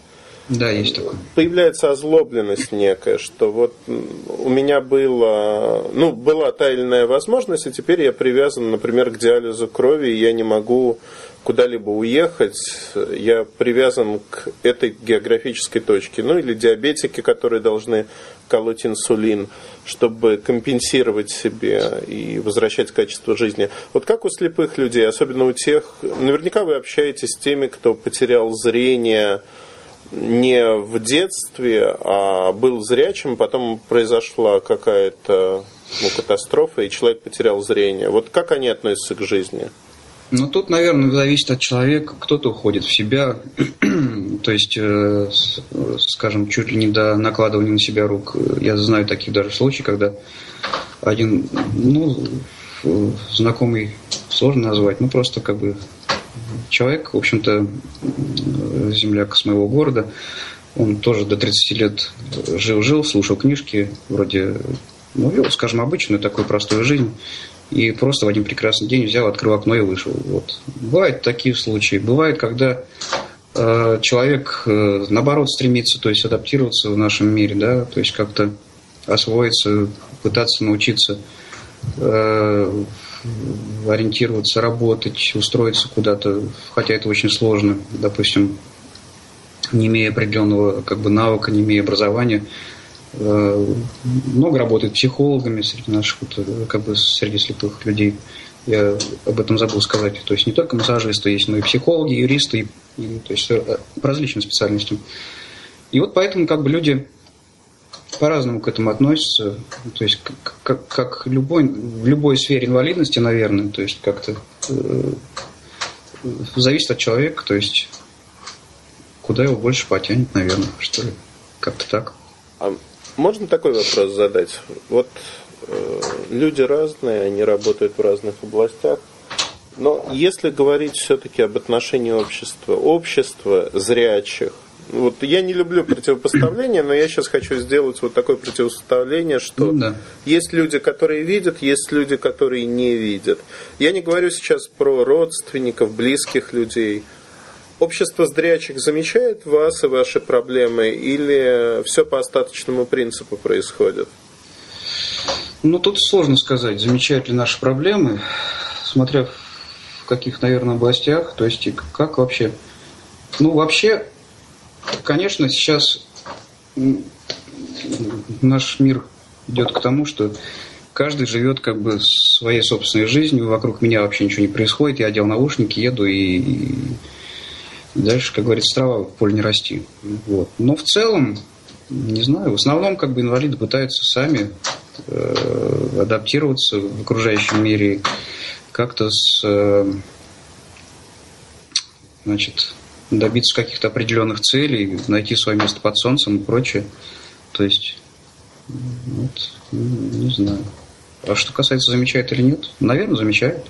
да, есть такое. Появляется озлобленность некая, что вот у меня было, ну, была та или иная возможность, и теперь я привязан, например, к диализу крови, и я не могу куда-либо уехать, я привязан к этой географической точке. Ну или диабетики, которые должны колоть инсулин, чтобы компенсировать себе и возвращать качество жизни. Вот как у слепых людей, особенно у тех, наверняка вы общаетесь с теми, кто потерял зрение не в детстве, а был зрячим, потом произошла какая-то ну, катастрофа, и человек потерял зрение. Вот как они относятся к жизни? Ну, тут, наверное, зависит от человека. Кто-то уходит в себя, то есть, э, скажем, чуть ли не до накладывания на себя рук. Я знаю таких даже случаев, когда один, ну, знакомый сложно назвать, ну, просто как бы человек, в общем-то, земляк с моего города, он тоже до 30 лет жил-жил, слушал книжки, вроде, ну, вел, скажем, обычную такую простую жизнь и просто в один прекрасный день взял, открыл окно и вышел. Вот. Бывают такие случаи. Бывает, когда э, человек, э, наоборот, стремится, то есть адаптироваться в нашем мире, да, то есть как-то освоиться, пытаться научиться э, ориентироваться, работать, устроиться куда-то, хотя это очень сложно, допустим, не имея определенного как бы навыка, не имея образования, много работает психологами среди наших, э, как бы среди слепых людей. Я об этом забыл сказать. То есть не только массажисты есть, но и психологи, юристы, и, и, то есть э, по различным специальностям. И вот поэтому как бы люди по-разному к этому относятся. То есть как, как, как любой, в любой сфере инвалидности, наверное, то есть как-то э, зависит от человека, то есть куда его больше потянет, наверное, что ли. Как-то так. Можно такой вопрос задать? Вот э, люди разные, они работают в разных областях. Но если говорить все-таки об отношении общества, общества зрячих, вот я не люблю противопоставления, но я сейчас хочу сделать вот такое противопоставление, что ну, да. есть люди, которые видят, есть люди, которые не видят. Я не говорю сейчас про родственников, близких людей. Общество зрячих замечает вас и ваши проблемы, или все по остаточному принципу происходит? Ну, тут сложно сказать, замечают ли наши проблемы, смотря в каких, наверное, областях, то есть как вообще. Ну, вообще, конечно, сейчас наш мир идет к тому, что каждый живет как бы своей собственной жизнью, вокруг меня вообще ничего не происходит, я одел наушники, еду и, дальше, как говорится, трава в поле не расти. Вот. Но в целом, не знаю, в основном как бы инвалиды пытаются сами э, адаптироваться в окружающем мире, как-то с, э, значит, добиться каких-то определенных целей, найти свое место под солнцем и прочее. То есть, вот, не знаю. А что касается, замечает или нет, наверное, замечает.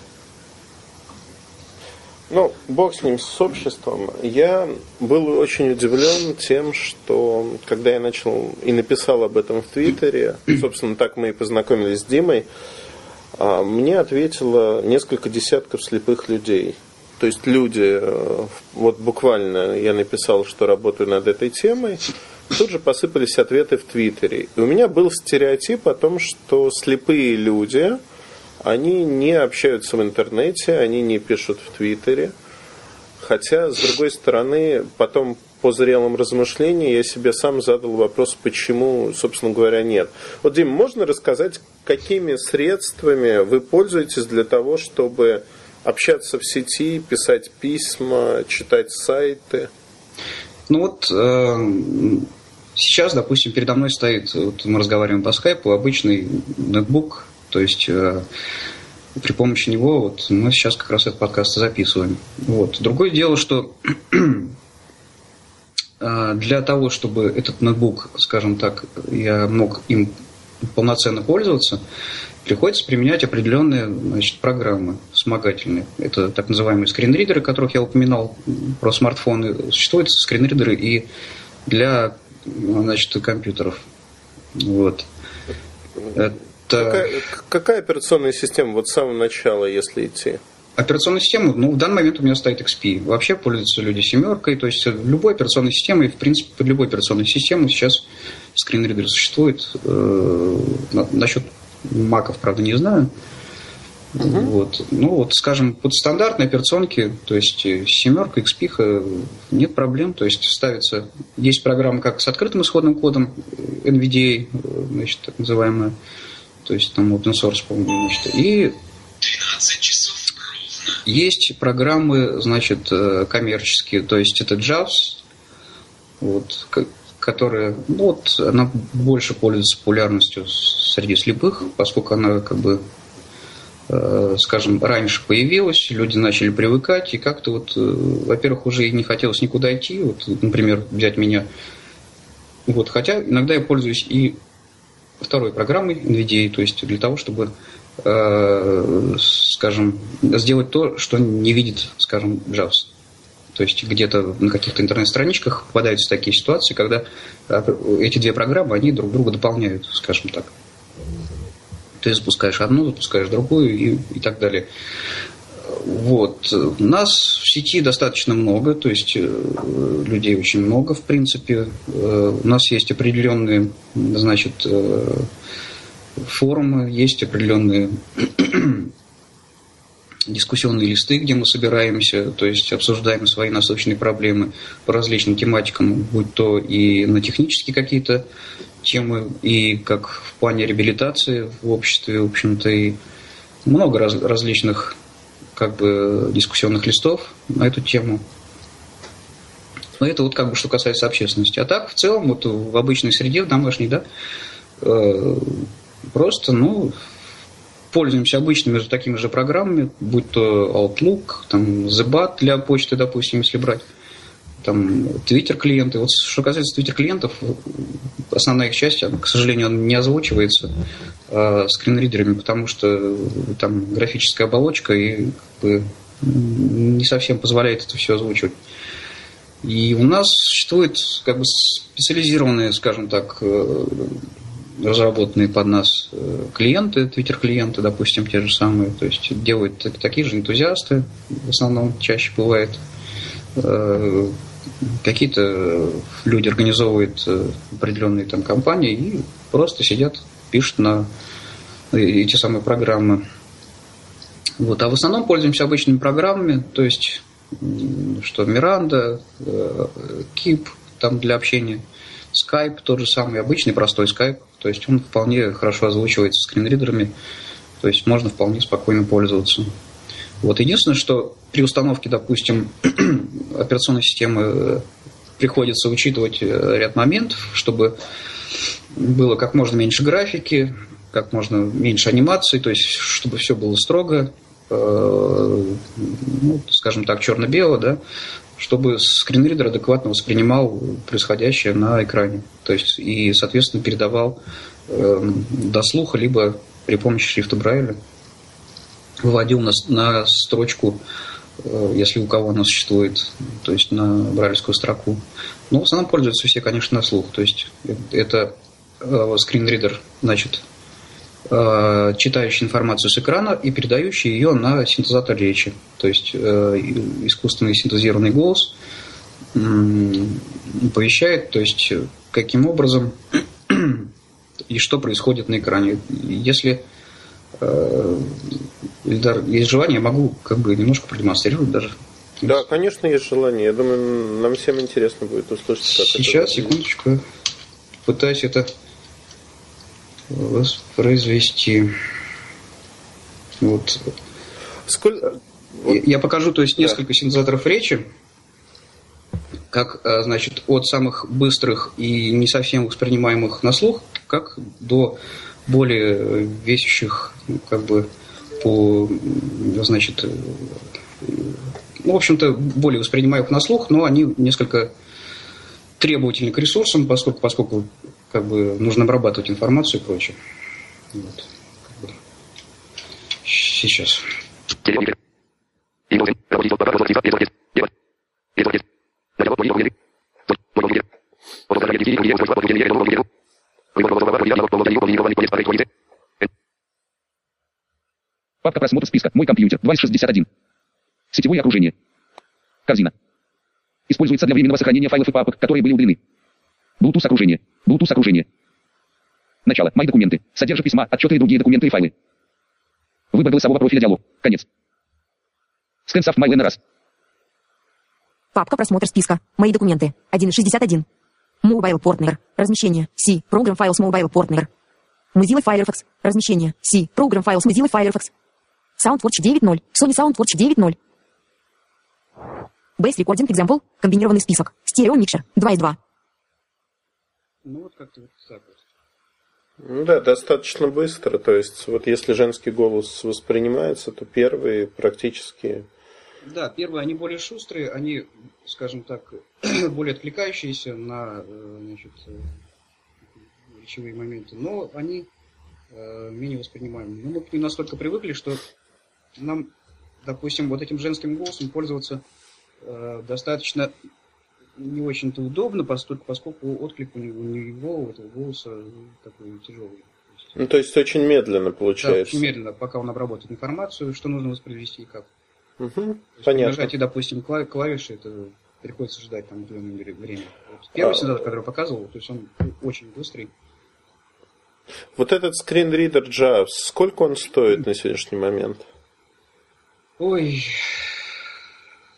Ну, бог с ним, с обществом. Я был очень удивлен тем, что когда я начал и написал об этом в Твиттере, собственно, так мы и познакомились с Димой, а, мне ответило несколько десятков слепых людей. То есть люди, э, вот буквально я написал, что работаю над этой темой, тут же посыпались ответы в Твиттере. И у меня был стереотип о том, что слепые люди, они не общаются в интернете, они не пишут в Твиттере. Хотя, с другой стороны, потом по зрелым размышлениям я себе сам задал вопрос, почему, собственно говоря, нет. Вот, Дим, можно рассказать, какими средствами вы пользуетесь для того, чтобы общаться в сети, писать письма, читать сайты? Ну вот э, сейчас, допустим, передо мной стоит, вот мы разговариваем по скайпу, обычный ноутбук, то есть э, при помощи него вот мы сейчас как раз этот подкаст записываем. Вот. Другое дело, что э, для того, чтобы этот ноутбук, скажем так, я мог им полноценно пользоваться, приходится применять определенные значит, программы вспомогательные. Это так называемые скринридеры, которых я упоминал про смартфоны. Существуют скринридеры и для значит, компьютеров. Вот. Какая, какая операционная система вот с самого начала, если идти? Операционная система, ну, в данный момент у меня стоит XP. Вообще пользуются люди семеркой, то есть любой операционной системой, в принципе, под любой операционной системой сейчас скринридер существует. Э, насчет маков, правда, не знаю. Угу. Вот. Ну, вот, скажем, под стандартные операционки, то есть э, семерка, XP, нет проблем. То есть ставится, есть программа как с открытым исходным кодом, NVDA, э, значит, так называемая, то есть там open source, по-моему, значит, и 12 часов есть программы, значит, э, коммерческие, то есть это JAWS, вот, которая, ну, вот, она больше пользуется популярностью среди слепых, поскольку она как бы э, скажем, раньше появилась, люди начали привыкать, и как-то вот, э, во-первых, уже и не хотелось никуда идти, вот, например, взять меня, вот, хотя иногда я пользуюсь и второй программой NVIDIA, то есть для того, чтобы, э, скажем, сделать то, что не видит, скажем, JAWS. То есть где-то на каких-то интернет-страничках попадаются такие ситуации, когда э, эти две программы, они друг друга дополняют, скажем так. Ты запускаешь одну, запускаешь другую и, и так далее. Вот. Нас в сети достаточно много, то есть э, людей очень много, в принципе. Э, у нас есть определенные, значит, форумы, есть определенные дискуссионные листы, где мы собираемся, то есть обсуждаем свои насущные проблемы по различным тематикам, будь то и на технические какие-то темы, и как в плане реабилитации в обществе, в общем-то, и много раз, различных как бы дискуссионных листов на эту тему. Но это вот как бы что касается общественности. А так, в целом, вот в обычной среде, в домашней, да, э, просто, ну, пользуемся обычными же такими же программами, будь то Outlook, там, Zebat для почты, допустим, если брать там Twitter клиенты. Вот что касается Twitter клиентов, основная их часть, к сожалению, он не озвучивается э, скринридерами, потому что там графическая оболочка и как бы, не совсем позволяет это все озвучивать. И у нас существуют как бы специализированные, скажем так, э, разработанные под нас э, клиенты, твиттер-клиенты, допустим, те же самые, то есть делают такие же энтузиасты, в основном чаще бывает. Э, какие-то люди организовывают определенные там компании и просто сидят, пишут на эти самые программы. Вот. А в основном пользуемся обычными программами, то есть что Миранда, Кип там для общения, Skype тот же самый, обычный простой Skype, то есть он вполне хорошо озвучивается скринридерами, то есть можно вполне спокойно пользоваться. Вот единственное, что при установке, допустим, операционной системы э, приходится учитывать э, ряд моментов, чтобы было как можно меньше графики, как можно меньше анимации, то есть чтобы все было строго, Э, ну, скажем так, черно-бело, да, чтобы скринридер адекватно воспринимал происходящее на экране. То есть и, соответственно, передавал э, до слуха, либо при помощи шрифта Брайля выводил на, на строчку, э, если у кого она существует, то есть на брайлевскую строку. Но в основном пользуются все, конечно, на слух. То есть это э, скринридер, значит, Э, читающий информацию с экрана и передающий ее на синтезатор речи. То есть искусственный синтезированный голос оповещает, то есть каким образом и что происходит на экране. Если Ильдар, есть желание, я могу как бы немножко продемонстрировать даже. Да, конечно, есть желание. Я думаю, нам всем интересно будет услышать, как Сейчас, это секундочку. Пытаюсь это воспроизвести. Вот. Сколько... Я покажу, то есть, несколько да. синтезаторов речи, как, а, значит, от самых быстрых и не совсем воспринимаемых на слух, как до более весящих, как бы, по, значит, ну, в общем-то, более воспринимаемых на слух, но они несколько требовательны к ресурсам, поскольку, поскольку как бы нужно обрабатывать информацию и прочее. Вот. Сейчас. Папка просмотр списка. Мой компьютер. 2061. Сетевое окружение. Корзина. Используется для временного сохранения файлов и папок, которые были удалены. Bluetooth окружение. Bluetooth окружение. Начало. Мои документы. Содержит письма, отчеты и другие документы и файлы. Выбор голосового профиля диалог. Конец. Скэнсав Майлен раз. Папка просмотр списка. Мои документы. 1.61. Mobile Partner. Размещение. C. Program Files Mobile Partner. Mozilla Firefox. Размещение. C. Program Files Mozilla Firefox. SoundWatch 9.0. Sony SoundWatch 9.0. Base Recording Example. Комбинированный список. Стерео Mixer. 2.2. Ну, вот как-то вот так вот. Ну да, достаточно быстро. То есть, вот если женский голос воспринимается, то первые практически... Да, первые, они более шустрые, они, скажем так, более откликающиеся на э, значит, э, речевые моменты, но они э, менее воспринимаемые. Но мы к ним настолько привыкли, что нам, допустим, вот этим женским голосом пользоваться достаточно не очень-то удобно, поскольку, поскольку отклик у него, у него у этого голоса такой тяжелый. Ну, то есть очень медленно получается. Да, очень медленно, пока он обработает информацию, что нужно воспроизвести и как. Угу, понятно. Нажатие, допустим, клавиши, это приходится ждать там определенное время. Вот первый а... синтезатор, который показывал, то есть он очень быстрый. Вот этот скринридер JAWS, сколько он стоит на сегодняшний момент? Ой,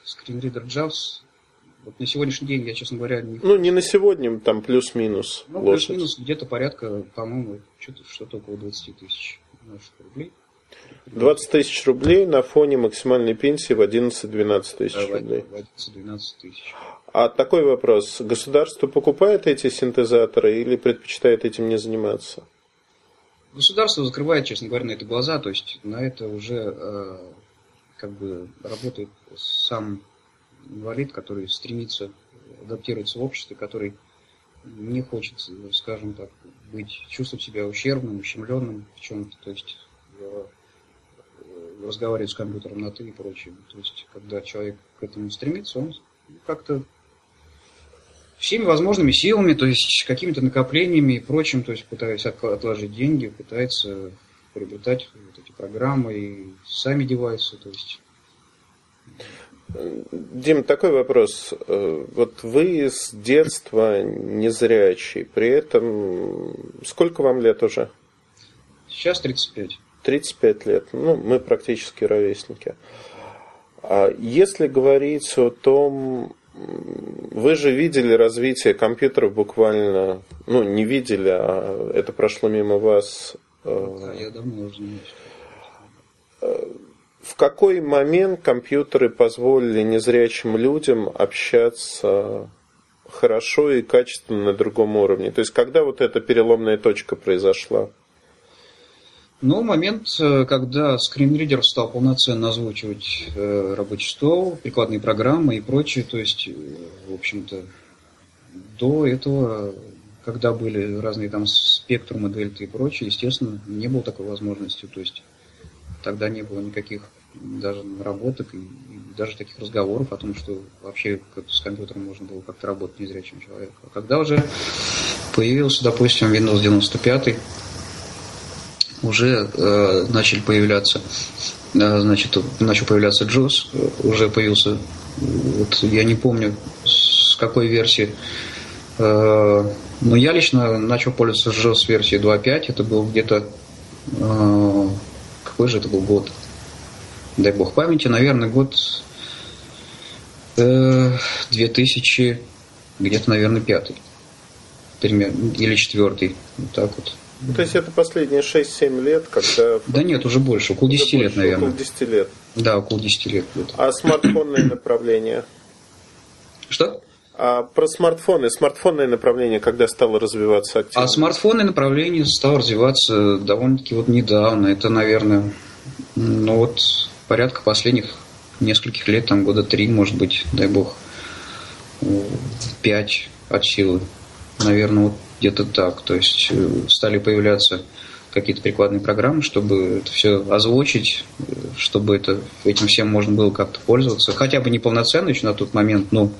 скринридер JAWS вот на сегодняшний день я, честно говоря, не... Ну, не на сегодня, там плюс-минус. Ну, плюс-минус где-то порядка, по-моему, что-то, что-то около 20 тысяч наших рублей. 20 тысяч рублей на фоне максимальной пенсии в 11-12 тысяч да, рублей. 11-12 тысяч. А такой вопрос. Государство покупает эти синтезаторы или предпочитает этим не заниматься? Государство закрывает, честно говоря, на это глаза. То есть на это уже э, как бы работает сам инвалид, который стремится адаптироваться в обществе, который не хочет, скажем так, быть, чувствовать себя ущербным, ущемленным в чем-то, то есть э, разговаривать с компьютером на ты и прочее. То есть, когда человек к этому стремится, он как-то всеми возможными силами, то есть какими-то накоплениями и прочим, то есть пытаясь отложить деньги, пытается приобретать вот эти программы и сами девайсы, то есть Дим, такой вопрос. Э, вот вы с детства незрячий, при этом сколько вам лет уже? Сейчас 35. 35 лет. Ну, мы практически ровесники. А если говорить о том, вы же видели развитие компьютеров буквально, ну, не видели, а это прошло мимо вас. Э, да, я давно уже занимаюсь в какой момент компьютеры позволили незрячим людям общаться хорошо и качественно на другом уровне? То есть, когда вот эта переломная точка произошла? Ну, момент, э, когда скринридер стал полноценно озвучивать э, рабочий стол, прикладные программы и прочее, то есть, э, в общем-то, до этого, когда были разные там спектрумы, дельты и прочее, естественно, не было такой возможности, то есть тогда не было никаких даже наработок и, и даже таких разговоров о том, что вообще с компьютером можно было как-то работать незрячим человеком. А когда уже появился, допустим, Windows 95, уже э, начали появляться, э, значит, начал появляться JOS, уже появился, вот я не помню с какой версии, э, но я лично начал пользоваться JOS версией 2.5, это был где-то, э, какой же это был год? дай бог памяти, наверное, год э, 2000, где-то, наверное, пятый. Примерно, или четвертый. Вот так вот. Ну, то есть это последние 6-7 лет, когда... Да нет, уже больше, около 10 лет, больше, наверное. Около 10 лет. Да, около 10 лет. Будет. А смартфонные направления? Что? А про смартфоны, смартфонное направление, когда стало развиваться активно? А смартфонное направление стало развиваться довольно-таки вот недавно. Это, наверное, ну вот порядка последних нескольких лет, там года три, может быть, дай бог, пять от силы. Наверное, вот где-то так. То есть э, стали появляться какие-то прикладные программы, чтобы это все озвучить, чтобы это, этим всем можно было как-то пользоваться. Хотя бы не полноценно еще на тот момент, но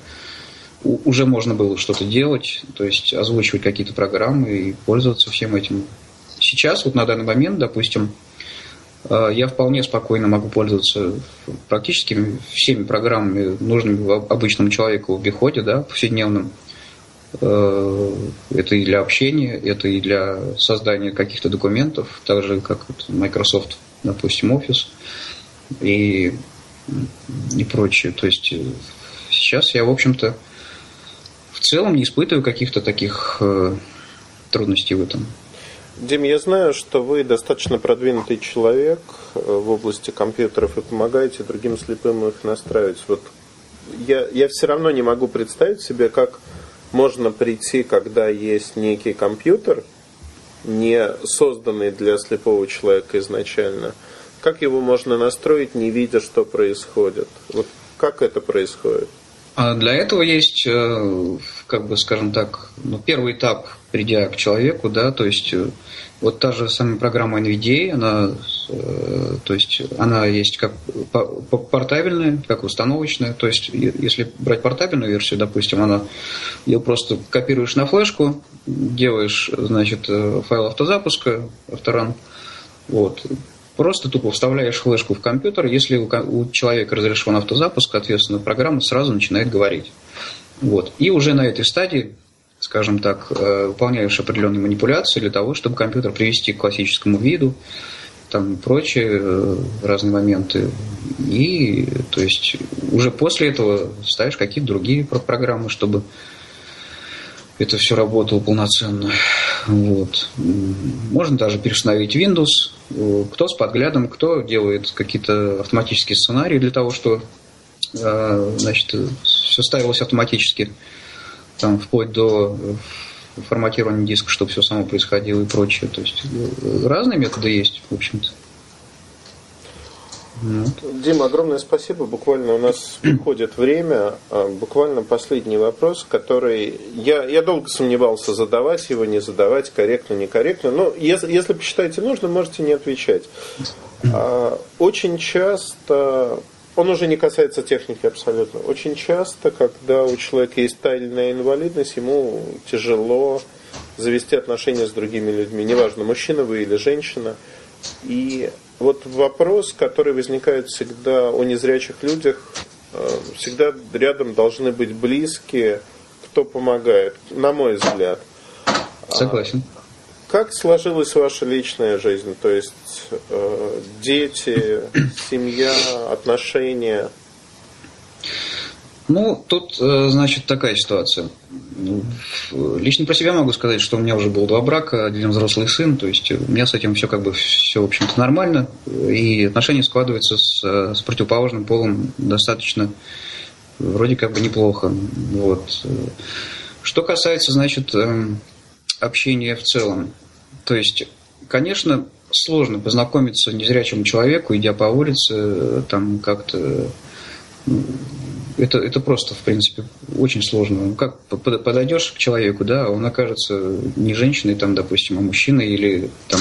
уже можно было что-то делать, то есть озвучивать какие-то программы и пользоваться всем этим. Сейчас, вот на данный момент, допустим, Э, я вполне спокойно могу пользоваться практически всеми программами, нужными обычному человеку в обиходе, да, повседневным. Э, это и для общения, это и для создания каких-то документов, так же как Microsoft, допустим, Office и, и прочее. То есть э, сейчас я, в общем-то, в целом не испытываю каких-то таких трудностей в этом. Дим, я знаю, что вы достаточно продвинутый человек э, в области компьютеров и помогаете другим слепым их настраивать. Вот я, я все равно не могу представить себе, как можно прийти, когда есть некий компьютер, не созданный для слепого человека изначально. Как его можно настроить, не видя, что происходит? Вот как это происходит? А для этого есть, э, как бы, скажем так, ну, первый этап, придя к человеку, да, то есть э, вот та же самая программа NVDA, она, э, то есть она есть как портабельная, как установочная. То есть если брать портабельную версию, допустим, она ее просто копируешь на флешку, делаешь, значит, файл автозапуска, авторан, вот, Просто тупо вставляешь флешку в компьютер, если у, человека разрешен автозапуск, соответственно, программа сразу начинает говорить. Вот. И уже на этой стадии, скажем так, э, выполняешь определенные манипуляции для того, чтобы компьютер привести к классическому виду, там прочие э, разные моменты. И то есть уже после этого ставишь какие-то другие программы, чтобы это все работало полноценно. Вот. Можно даже переустановить Windows. Кто с подглядом, кто делает какие-то автоматические сценарии для того, чтобы э, значит, все ставилось автоматически, там, вплоть до форматирования диска, чтобы все само происходило и прочее. То есть э, разные методы есть, в общем-то. Ну. Дима, огромное спасибо. Буквально у нас уходит время. А, буквально последний вопрос, который я, я долго сомневался, задавать его, не задавать, корректно, некорректно. Но если, если посчитаете нужно, можете не отвечать. А, очень часто, он уже не касается техники абсолютно, очень часто, когда у человека есть тайная инвалидность, ему тяжело завести отношения с другими людьми. Неважно, мужчина вы или женщина. И вот вопрос, который возникает всегда о незрячих людях, э, всегда рядом должны быть близкие, кто помогает, на мой взгляд. Согласен. Как сложилась ваша личная жизнь? То есть э, дети, семья, отношения? Ну, тут, э, значит, такая ситуация. Ну, лично про себя могу сказать, что у меня уже было два брака, один взрослый сын, то есть у меня с этим все как бы все, в общем-то, нормально, и отношения складываются с, с противоположным полом достаточно вроде как бы неплохо. Вот. Что касается, значит, эм, общения в целом, то есть, конечно, сложно познакомиться незрячему человеку, идя по улице, там как-то это, это просто, в принципе, очень сложно. Ну, как подойдешь к человеку, да, он окажется не женщиной, там, допустим, а мужчиной, или там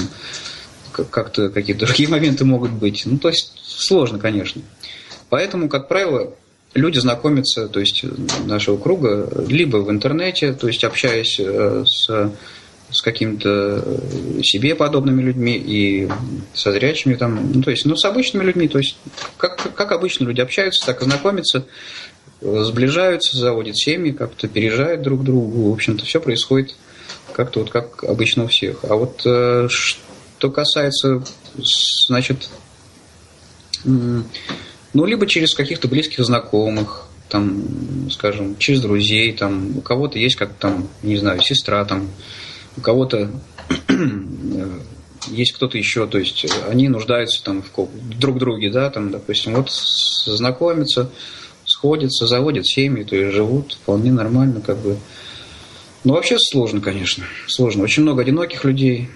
как-то какие-то другие моменты могут быть. Ну, то есть сложно, конечно. Поэтому, как правило, люди знакомятся, то есть нашего круга, либо в интернете, то есть общаясь э, с с какими-то себе подобными людьми и со зрячими там, ну, то есть, ну, с обычными людьми, то есть, как, как обычно люди общаются, так и знакомятся, сближаются, заводят семьи, как-то переезжают друг к другу. В общем-то, все происходит как-то вот как обычно у всех. А вот э, что касается, значит, ну, либо через каких-то близких знакомых, там, скажем, через друзей, там, у кого-то есть как там, не знаю, сестра, там, у кого-то есть кто-то еще, то есть они нуждаются там в друг друге, да, там, допустим, вот знакомятся, сходятся, заводят семьи, то есть живут вполне нормально, как бы. Ну, вообще сложно, конечно, сложно. Очень много одиноких людей.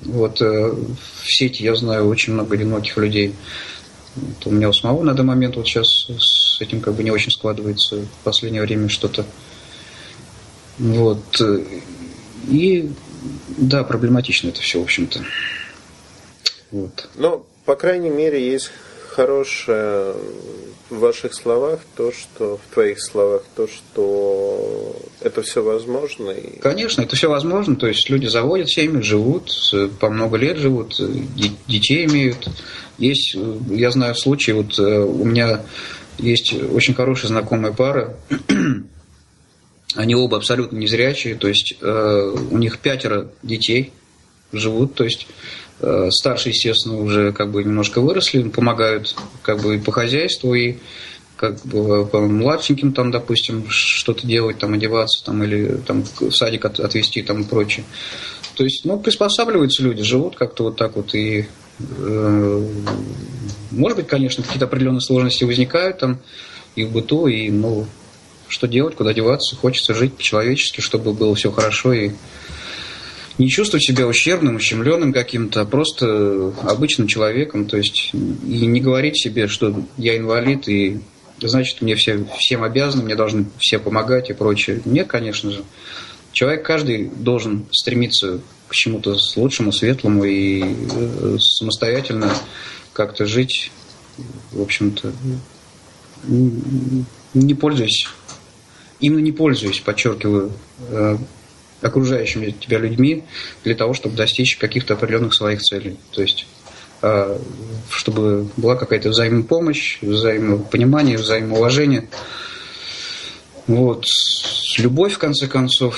Вот э, в сети я знаю очень много одиноких людей. Вот у меня у самого на данный момент вот сейчас с этим как бы не очень складывается в последнее время что-то. Вот. И да, проблематично это все, в общем-то. Вот. Ну, по крайней мере, есть хорошее в ваших словах то, что в твоих словах то, что это все возможно. И... Конечно, это все возможно. То есть люди заводят семьи, живут, по много лет живут, детей имеют. Есть, я знаю случаи, вот э, у меня есть очень хорошая знакомая пара. Они оба абсолютно незрячие, то есть э, у них пятеро детей живут, то есть Э, старшие, естественно, уже как бы немножко выросли, помогают как бы и по хозяйству, и как бы по младшеньким там, допустим, что-то делать, там, одеваться, там, или там в садик от, отвезти, там, и прочее. То есть, ну, приспосабливаются люди, живут как-то вот так вот, и может быть, конечно, какие-то определенные сложности возникают там и в быту, и, ну, что делать, куда деваться, хочется жить по-человечески, чтобы было все хорошо, и не чувствовать себя ущербным, ущемленным каким-то, а просто обычным человеком, то есть и не говорить себе, что я инвалид и значит мне все, всем обязаны, мне должны все помогать и прочее. Нет, конечно же. Человек каждый должен стремиться к чему-то лучшему, светлому и э, самостоятельно как-то жить, в общем-то, не пользуясь, именно не пользуясь, подчеркиваю, э, окружающими тебя людьми для того, чтобы достичь каких-то определенных своих целей. То есть а, чтобы была какая-то взаимопомощь, взаимопонимание, взаимоуважение. Вот. Любовь, в конце концов.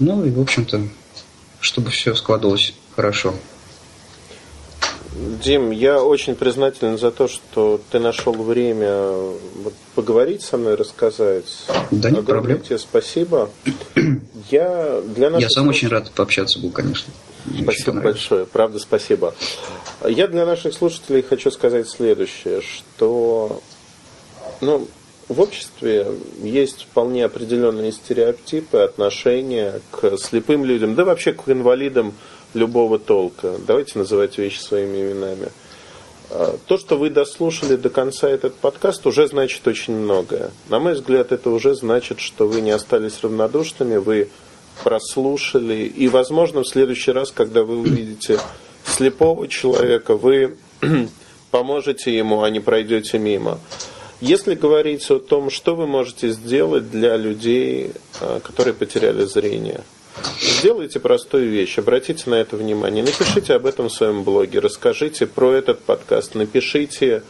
Ну и, в общем-то, чтобы все складывалось хорошо. Дим, я очень признателен за то, что ты нашел время поговорить со мной, рассказать. Да, нет проблем. тебе спасибо. Я, для нас я сам очень рад пообщаться был, конечно. Спасибо большое, правда, спасибо. Я для наших слушателей хочу сказать следующее, что ну, в обществе есть вполне определенные стереотипы, отношения к слепым людям, да вообще к инвалидам любого толка. Давайте называть вещи своими именами. А, то, что вы дослушали до конца этот подкаст, уже значит очень многое. На мой взгляд, это уже значит, что вы не остались равнодушными, вы прослушали. И, возможно, в следующий раз, когда вы увидите слепого человека, вы поможете ему, а не пройдете мимо. Если говорить о том, что вы можете сделать для людей, а, которые потеряли зрение, сделайте простую вещь, обратите на это внимание, напишите об этом в своем блоге, расскажите про этот подкаст, напишите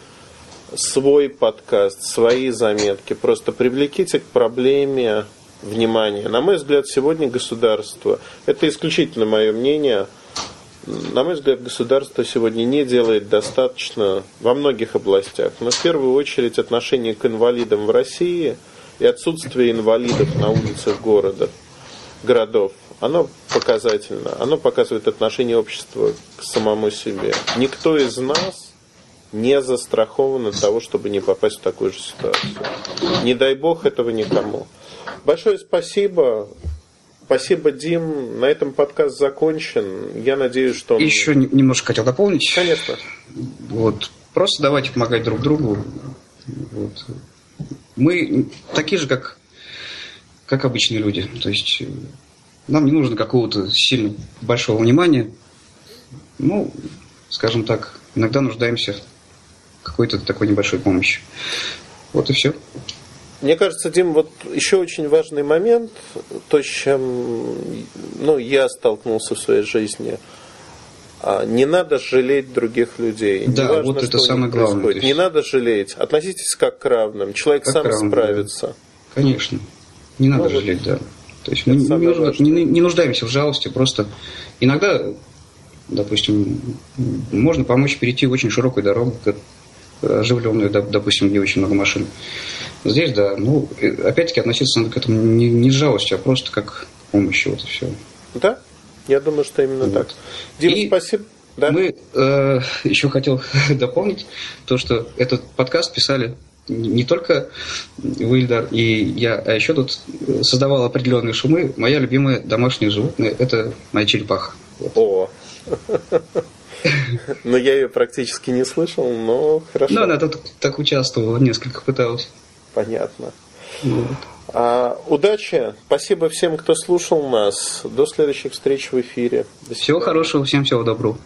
свой подкаст, свои заметки, просто привлеките к проблеме внимание. На мой взгляд, сегодня государство, это исключительно мое мнение, на мой взгляд, государство сегодня не делает достаточно во многих областях. Но в первую очередь отношение к инвалидам в России и отсутствие инвалидов на улицах города, городов, оно показательно. Оно показывает отношение общества к самому себе. Никто из нас не застрахован от того, чтобы не попасть в такую же ситуацию. Не дай бог этого никому. Большое спасибо. Спасибо, Дим. На этом подкаст закончен. Я надеюсь, что... Он... Еще немножко хотел дополнить. Конечно. Вот. Просто давайте помогать друг другу. Вот. Мы такие же, как, как обычные люди. То есть нам не нужно какого-то сильно большого внимания. Ну, скажем так, иногда нуждаемся в какой-то такой небольшой помощи. Вот и все. Мне кажется, Дим, вот еще очень важный момент, то, с чем ну, я столкнулся в своей жизни. А, не надо жалеть других людей. Да, важно, вот это самое главное. Не надо жалеть. Относитесь как к равным. Человек как сам равным, справится. Да. Конечно. Не надо ну, жалеть, да. То есть мы не, не, не нуждаемся в жалости, просто иногда, допустим, можно помочь перейти очень широкую дорогу, оживленную, допустим, где очень много машин. Здесь, да, ну, опять-таки относиться надо к этому не, не с жалостью, а просто как к помощи, вот и все. Да, я думаю, что именно вот. так. Дима, и спасибо. Да? Мы э, еще хотел дополнить то, что этот подкаст писали не только Вильдар и я, а еще тут создавал определенные шумы. Моя любимая домашнее животное – это моя черепаха. Вот. О, но я ее практически не слышал, но хорошо. Ну, она так, так участвовала, несколько пыталась. Понятно. Вот. А, удачи. Спасибо всем, кто слушал нас. До следующих встреч в эфире. До всего хорошего, всем всего доброго.